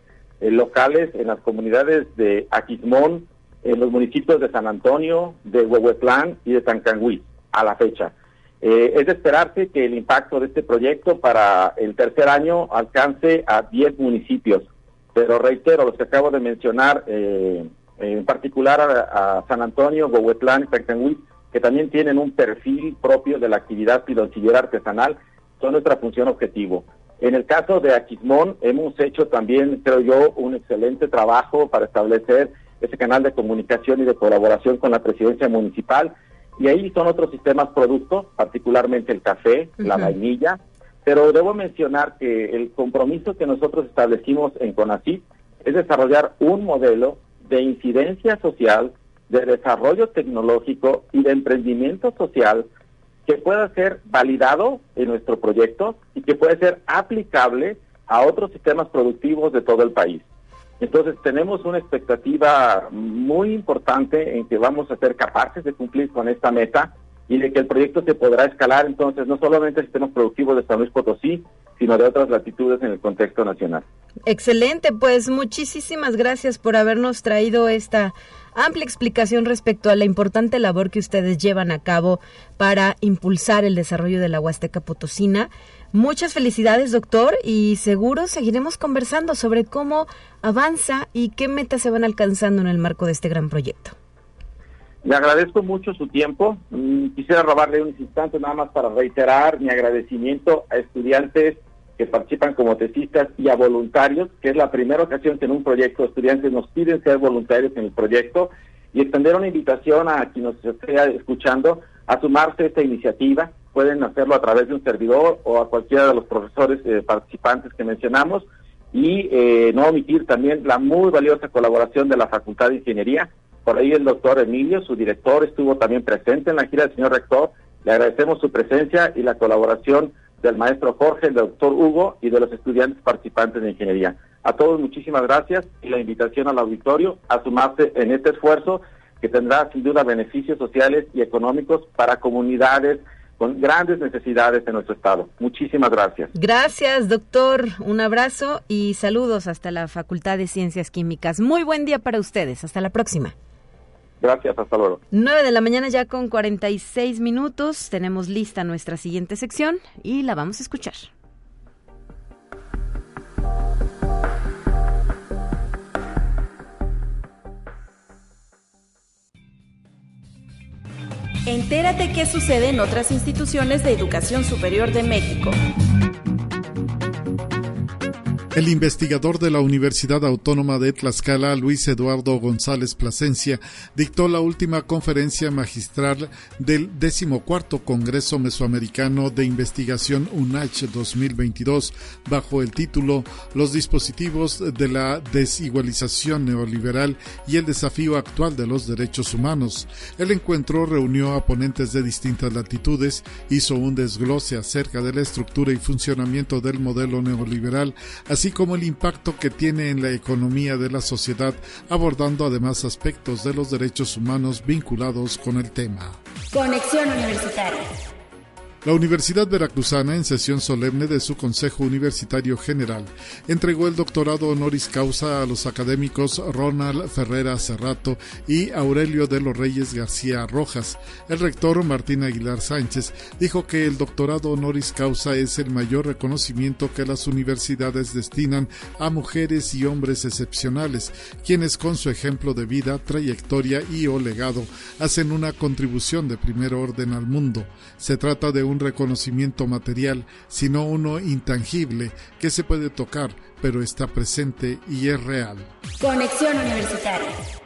eh, locales en las comunidades de Aquismón, en los municipios de San Antonio, de Huehuetlán y de Tancangüí a la fecha. Eh, es de esperarse que el impacto de este proyecto para el tercer año alcance a 10 municipios, pero reitero, los que acabo de mencionar, eh, en particular a, San Antonio, Huehuetlán y Tancangüí, que también tienen un perfil propio de la actividad piloncillera artesanal, son nuestra función objetivo. En el caso de Aquismón, hemos hecho también, creo yo, un excelente trabajo para establecer ese canal de comunicación y de colaboración con la presidencia municipal. Y ahí son otros sistemas productos, particularmente el café, la vainilla. Pero debo mencionar que el compromiso que nosotros establecimos en CONACYT es desarrollar un modelo de incidencia social, de desarrollo tecnológico y de emprendimiento social que pueda ser validado en nuestro proyecto y que pueda ser aplicable a otros sistemas productivos de todo el país. Entonces tenemos una expectativa muy importante en que vamos a ser capaces de cumplir con esta meta y de que el proyecto se podrá escalar entonces no solamente en sistemas productivos de San Luis Potosí, sino de otras latitudes en el contexto nacional. Excelente, pues muchísimas gracias por habernos traído esta amplia explicación respecto a la importante labor que ustedes llevan a cabo para impulsar el desarrollo de la Huasteca Potosina. Muchas felicidades, doctor, y seguro seguiremos conversando sobre cómo avanza y qué metas se van alcanzando en el marco de este gran proyecto. Le agradezco mucho su tiempo. Mm, quisiera robarle un instante nada más para reiterar mi agradecimiento a estudiantes que participan como tesistas y a voluntarios, que es la primera ocasión que en un proyecto estudiantes nos piden ser voluntarios en el proyecto y extender una invitación a quien nos esté escuchando a sumarse a esta iniciativa. Pueden hacerlo a través de un servidor o a cualquiera de los profesores eh, participantes que mencionamos y eh, no omitir también la muy valiosa colaboración de la Facultad de Ingeniería. Por ahí el doctor Emilio, su director, estuvo también presente en la gira del señor rector. Le agradecemos su presencia y la colaboración del maestro Jorge, del doctor Hugo y de los estudiantes participantes de ingeniería. A todos muchísimas gracias y la invitación al auditorio a sumarse en este esfuerzo que tendrá sin duda beneficios sociales y económicos para comunidades con grandes necesidades en nuestro estado. Muchísimas gracias. Gracias, doctor. Un abrazo y saludos hasta la Facultad de Ciencias Químicas. Muy buen día para ustedes. Hasta la próxima. Gracias, hasta luego. 9 de la mañana ya con 46 minutos. Tenemos lista nuestra siguiente sección y la vamos a escuchar. Entérate qué sucede en otras instituciones de educación superior de México. El investigador de la Universidad Autónoma de Tlaxcala, Luis Eduardo González Plasencia, dictó la última conferencia magistral del decimocuarto Congreso Mesoamericano de Investigación UNACH 2022 bajo el título Los dispositivos de la desigualización neoliberal y el desafío actual de los derechos humanos. El encuentro reunió a ponentes de distintas latitudes, hizo un desglose acerca de la estructura y funcionamiento del modelo neoliberal, así así como el impacto que tiene en la economía de la sociedad, abordando además aspectos de los derechos humanos vinculados con el tema. Conexión Universitaria. La Universidad Veracruzana, en sesión solemne de su Consejo Universitario General, entregó el doctorado honoris causa a los académicos Ronald Ferrera Cerrato y Aurelio de los Reyes García Rojas. El rector Martín Aguilar Sánchez dijo que el doctorado honoris causa es el mayor reconocimiento que las universidades destinan a mujeres y hombres excepcionales, quienes con su ejemplo de vida, trayectoria y o legado hacen una contribución de primer orden al mundo. Se trata de un reconocimiento material, sino uno intangible que se puede tocar, pero está presente y es real. Conexión Universitaria.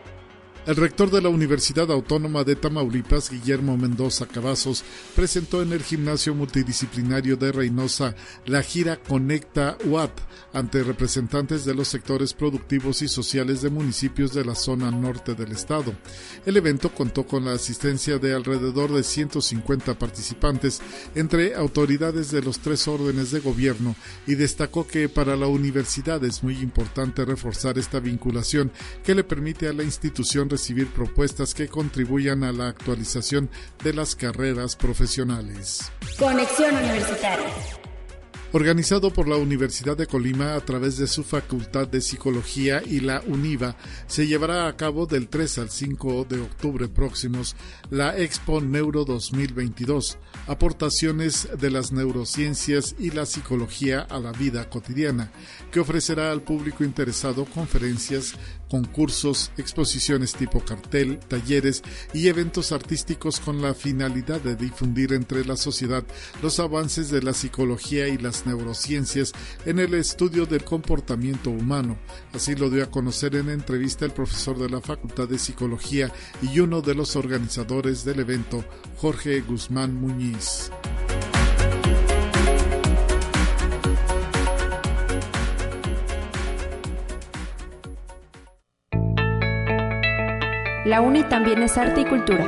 El rector de la Universidad Autónoma de Tamaulipas, Guillermo Mendoza Cavazos, presentó en el gimnasio multidisciplinario de Reynosa la gira Conecta UAT ante representantes de los sectores productivos y sociales de municipios de la zona norte del estado. El evento contó con la asistencia de alrededor de 150 participantes entre autoridades de los tres órdenes de gobierno y destacó que para la universidad es muy importante reforzar esta vinculación que le permite a la institución recibir propuestas que contribuyan a la actualización de las carreras profesionales. Conexión Universitaria organizado por la Universidad de Colima a través de su Facultad de Psicología y la UNIVA, se llevará a cabo del 3 al 5 de octubre próximos la Expo Neuro 2022, aportaciones de las neurociencias y la psicología a la vida cotidiana, que ofrecerá al público interesado conferencias, concursos, exposiciones tipo cartel, talleres y eventos artísticos con la finalidad de difundir entre la sociedad los avances de la psicología y las neurociencias en el estudio del comportamiento humano. Así lo dio a conocer en entrevista el profesor de la Facultad de Psicología y uno de los organizadores del evento, Jorge Guzmán Muñiz. La UNI también es arte y cultura.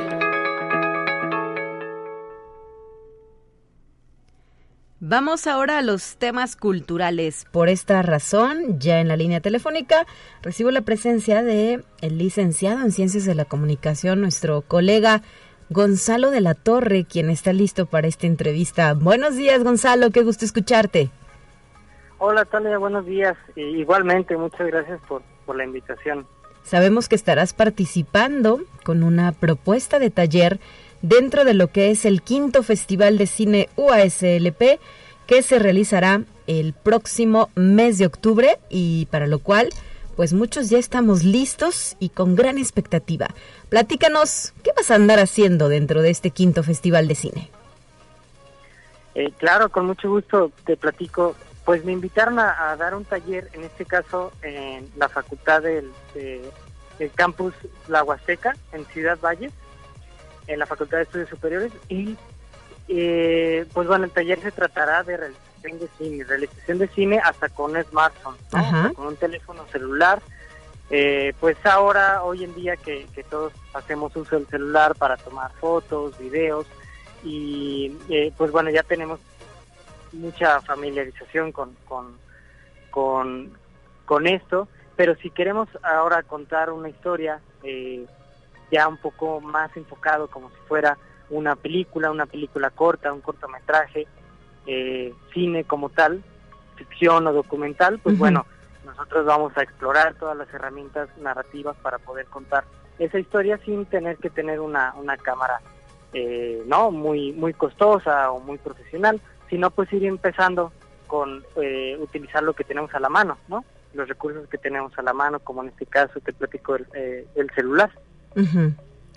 Vamos ahora a los temas culturales. Por esta razón, ya en la línea telefónica, recibo la presencia de el licenciado en Ciencias de la Comunicación, nuestro colega Gonzalo de la Torre, quien está listo para esta entrevista. Buenos días, Gonzalo, qué gusto escucharte. Hola, Talia, buenos días. igualmente, muchas gracias por, por la invitación. Sabemos que estarás participando con una propuesta de taller dentro de lo que es el quinto Festival de Cine UASLP que se realizará el próximo mes de octubre y para lo cual pues muchos ya estamos listos y con gran expectativa. Platícanos, ¿qué vas a andar haciendo dentro de este quinto Festival de Cine? Eh, claro, con mucho gusto te platico. Pues me invitaron a, dar un taller, en este caso en la facultad del, campus La Huasteca, en Ciudad Valle, en la Facultad de Estudios Superiores. Y eh, pues bueno, el taller se tratará de realización de cine, realización de cine hasta con un smartphone, con un teléfono celular. Eh, pues ahora, hoy en día que, todos hacemos uso del celular para tomar fotos, videos, y eh, pues bueno, ya tenemos mucha familiarización con, con, con, esto, pero si queremos ahora contar una historia eh, ya un poco más enfocado como si fuera una película, una película corta, un cortometraje, eh, cine como tal, ficción o documental, pues bueno, nosotros vamos a explorar todas las herramientas narrativas para poder contar esa historia sin tener que tener una, una cámara eh, no muy muy costosa o muy profesional sino pues ir empezando con eh, utilizar lo que tenemos a la mano, ¿no? Los recursos que tenemos a la mano, como en este caso te platico el, eh, celular.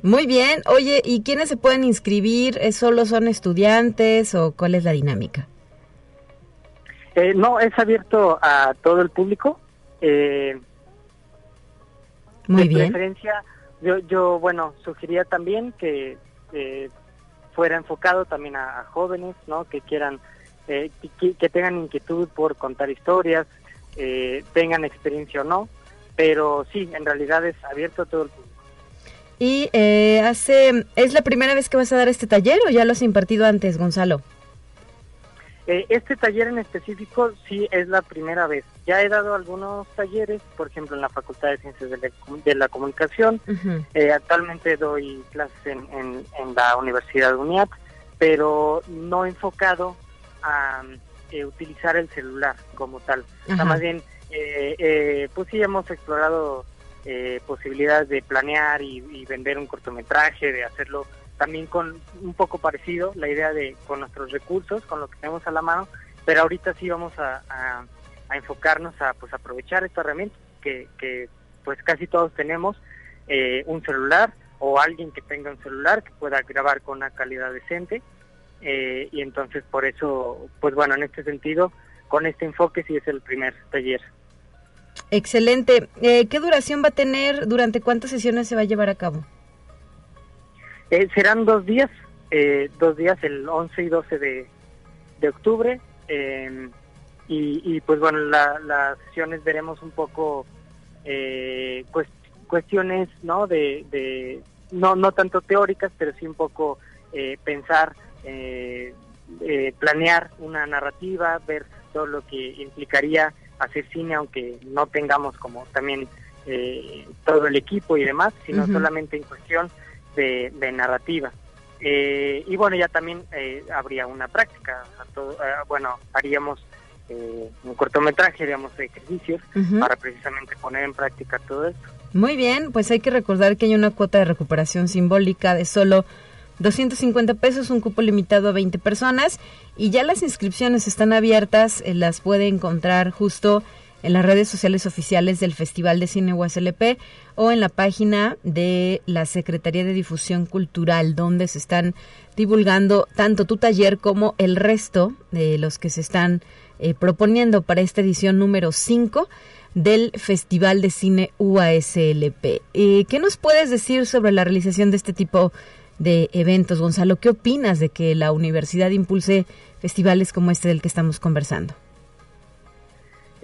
Muy bien. Oye, ¿y quiénes se pueden inscribir? ¿Solo son estudiantes o cuál es la dinámica? Eh, no, es abierto a todo el público. Eh, Muy de bien. preferencia, yo, yo, bueno, sugería también que eh, fuera enfocado también a, jóvenes, ¿no? Que quieran, eh, que, que tengan inquietud por contar historias, eh, tengan experiencia o no, pero sí, en realidad es abierto a todo el público. Y eh, hace, ¿es la primera vez que vas a dar este taller o ya lo has impartido antes, Gonzalo? Eh, este taller en específico sí es la primera vez. Ya he dado algunos talleres, por ejemplo, en la Facultad de Ciencias de la, de la Comunicación. Eh, actualmente doy clases en, en, en la Universidad de UNIAT, pero no enfocado a eh, utilizar el celular como tal. O sea, Ajá. más bien, eh, eh, pues sí hemos explorado posibilidades de planear y, y vender un cortometraje, de hacerlo también con un poco parecido, la idea de con nuestros recursos, con lo que tenemos a la mano, pero ahorita sí vamos a, a- enfocarnos a pues aprovechar esta herramienta que, que pues casi todos tenemos, eh, un celular o alguien que tenga un celular que pueda grabar con una calidad decente eh, y entonces por eso, pues bueno, en este sentido, con este enfoque sí es el primer taller. Excelente. Eh, ¿Qué duración va a tener? ¿Durante cuántas sesiones se va a llevar a cabo? Eh, serán dos días, eh, dos días, el 11 y 12 de, de octubre. eh, y, y, pues bueno, la- las sesiones veremos un poco eh, cues- cuestiones, ¿no? De, de no, no tanto teóricas, pero sí un poco eh, pensar, eh, eh, planear una narrativa, ver todo lo que implicaría hacer cine, aunque no tengamos como también eh, todo el equipo y demás, sino solamente en cuestión de, de narrativa. Eh, y bueno, ya también eh, habría una práctica, todo- eh, bueno, haríamos eh, un cortometraje, haríamos ejercicios Ujú. para precisamente poner en práctica todo esto. Muy bien, pues hay que recordar que hay una cuota de recuperación simbólica de solo 250 pesos, un cupo limitado a 20 personas y ya las inscripciones están abiertas, eh, las puede encontrar justo en las redes sociales oficiales del Festival de Cine USLP o en la página de la Secretaría de Difusión Cultural, donde se están divulgando tanto tu taller como el resto de los que se están eh, proponiendo para esta edición número 5 del Festival de Cine UASLP. Eh, ¿Qué nos puedes decir sobre la realización de este tipo de eventos, Gonzalo? ¿Qué opinas de que la universidad impulse festivales como este del que estamos conversando?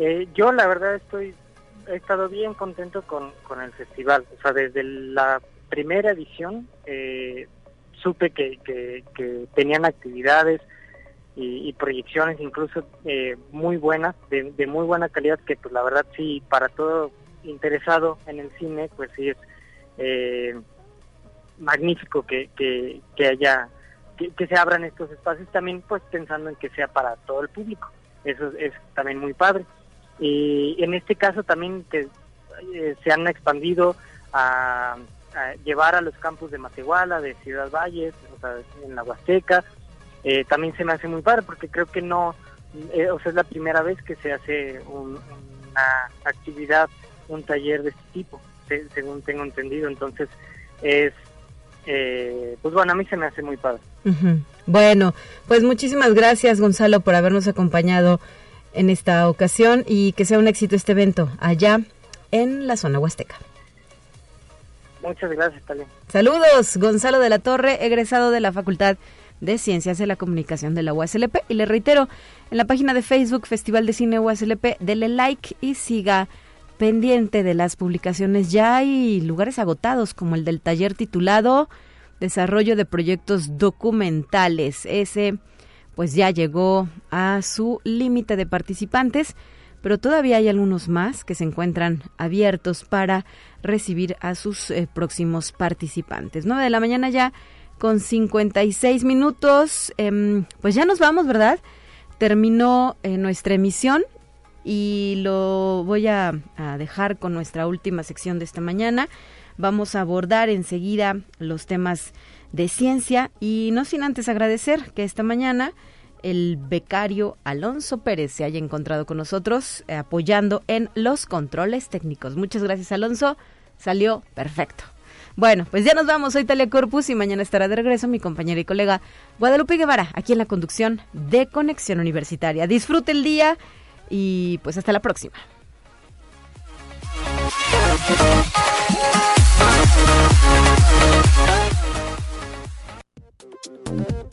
Eh, yo la verdad estoy he estado bien contento con, con el festival. O sea, desde la primera edición eh, supe que, que, tenían actividades y, proyecciones incluso eh, muy buenas, de, de muy buena calidad, que pues la verdad sí, para todo interesado en el cine, pues sí es eh, magnífico que, que, que haya, que se abran estos espacios también pues pensando en que sea para todo el público. Eso es también muy padre. Y en este caso también que eh, se han expandido a, llevar a los campus de Matehuala, de Ciudad Valles, o sea, en la Huasteca, eh, también se me hace muy padre porque creo que no, eh, o sea, es la primera vez que se hace un- una actividad, un taller de este tipo, se- según tengo entendido. Entonces, es, eh, pues bueno, a mí se me hace muy padre. Ujú. Bueno, pues muchísimas gracias Gonzalo por habernos acompañado en esta ocasión y que sea un éxito este evento allá en la zona huasteca. Muchas gracias, Talia. Saludos, Gonzalo de la Torre, egresado de la Facultad de Ciencias de la Comunicación de la UASLP. Y le reitero, en la página de Facebook Festival de Cine UASLP, dele like y siga pendiente de las publicaciones. Ya hay lugares agotados, como el del taller titulado Desarrollo de Proyectos Documentales. Ese, pues ya llegó a su límite de participantes pero todavía hay algunos más que se encuentran abiertos para recibir a sus eh, próximos participantes. 9 de la mañana ya con 56 minutos, em, pues ya nos vamos, ¿verdad? Terminó eh, nuestra emisión y lo voy a, a dejar con nuestra última sección de esta mañana. Vamos a abordar enseguida los temas de ciencia y no sin antes agradecer que esta mañana el becario Alonso Pérez se haya encontrado con nosotros eh, apoyando en los controles técnicos. Muchas gracias Alonso, salió perfecto. Bueno, pues ya nos vamos. Soy Talia Corpus y mañana estará de regreso mi compañera y colega Guadalupe Guevara, aquí en la conducción de Conexión Universitaria. Disfrute el día y pues hasta la próxima.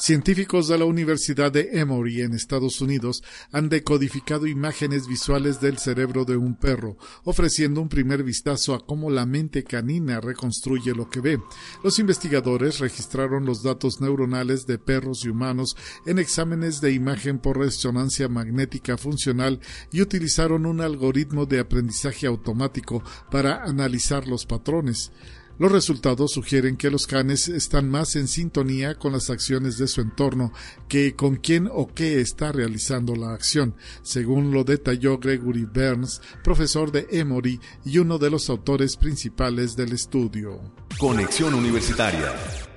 Científicos de la Universidad de Emory en Estados Unidos han decodificado imágenes visuales del cerebro de un perro, ofreciendo un primer vistazo a cómo la mente canina reconstruye lo que ve. Los investigadores registraron los datos neuronales de perros y humanos en exámenes de imagen por resonancia magnética funcional y utilizaron un algoritmo de aprendizaje automático para analizar los patrones. Los resultados sugieren que los canes están más en sintonía con las acciones de su entorno que con quién o qué está realizando la acción, según lo detalló Gregory Burns, profesor de Emory y uno de los autores principales del estudio. Conexión Universitaria.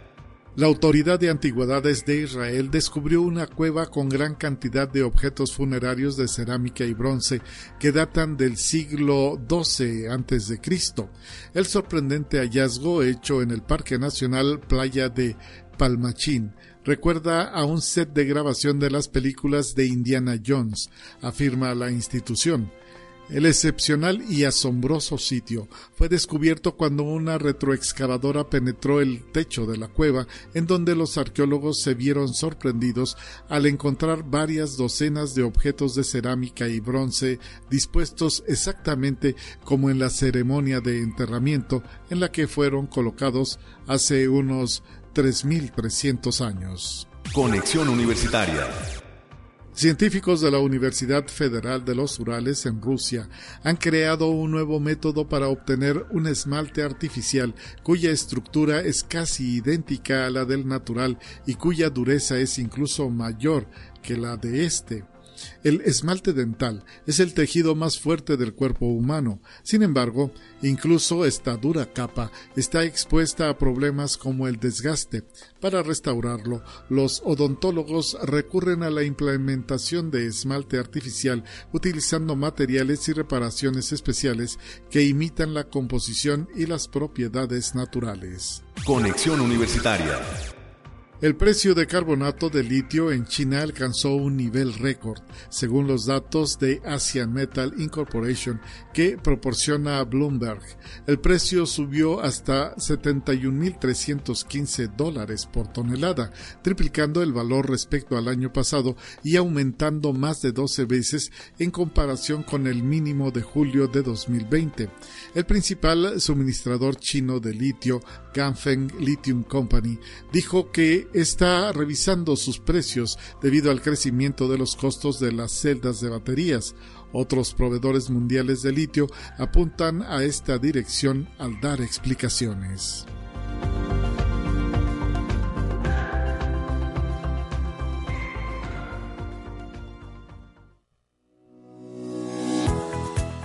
La Autoridad de Antigüedades de Israel descubrió una cueva con gran cantidad de objetos funerarios de cerámica y bronce que datan del siglo XII a.C. El sorprendente hallazgo hecho en el Parque Nacional Playa de Palmachín recuerda a un set de grabación de las películas de Indiana Jones, afirma la institución. El excepcional y asombroso sitio fue descubierto cuando una retroexcavadora penetró el techo de la cueva, en donde los arqueólogos se vieron sorprendidos al encontrar varias docenas de objetos de cerámica y bronce dispuestos exactamente como en la ceremonia de enterramiento en la que fueron colocados hace unos 3.300 años. Conexión Universitaria. Científicos de la Universidad Federal de los Urales en Rusia han creado un nuevo método para obtener un esmalte artificial cuya estructura es casi idéntica a la del natural y cuya dureza es incluso mayor que la de este. El esmalte dental es el tejido más fuerte del cuerpo humano. Sin embargo, incluso esta dura capa está expuesta a problemas como el desgaste. Para restaurarlo, los odontólogos recurren a la implementación de esmalte artificial utilizando materiales y reparaciones especiales que imitan la composición y las propiedades naturales. Conexión Universitaria. El precio de carbonato de litio en China alcanzó un nivel récord, según los datos de Asian Metal Incorporation que proporciona Bloomberg. El precio subió hasta 71.315 dólares por tonelada, triplicando el valor respecto al año pasado y aumentando más de 12 veces en comparación con el mínimo de julio de 2020. El principal suministrador chino de litio, Ganfeng Lithium Company, dijo que está revisando sus precios debido al crecimiento de los costos de las celdas de baterías. Otros proveedores mundiales de litio apuntan a esta dirección al dar explicaciones.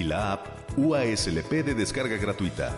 y la app UASLP de descarga gratuita.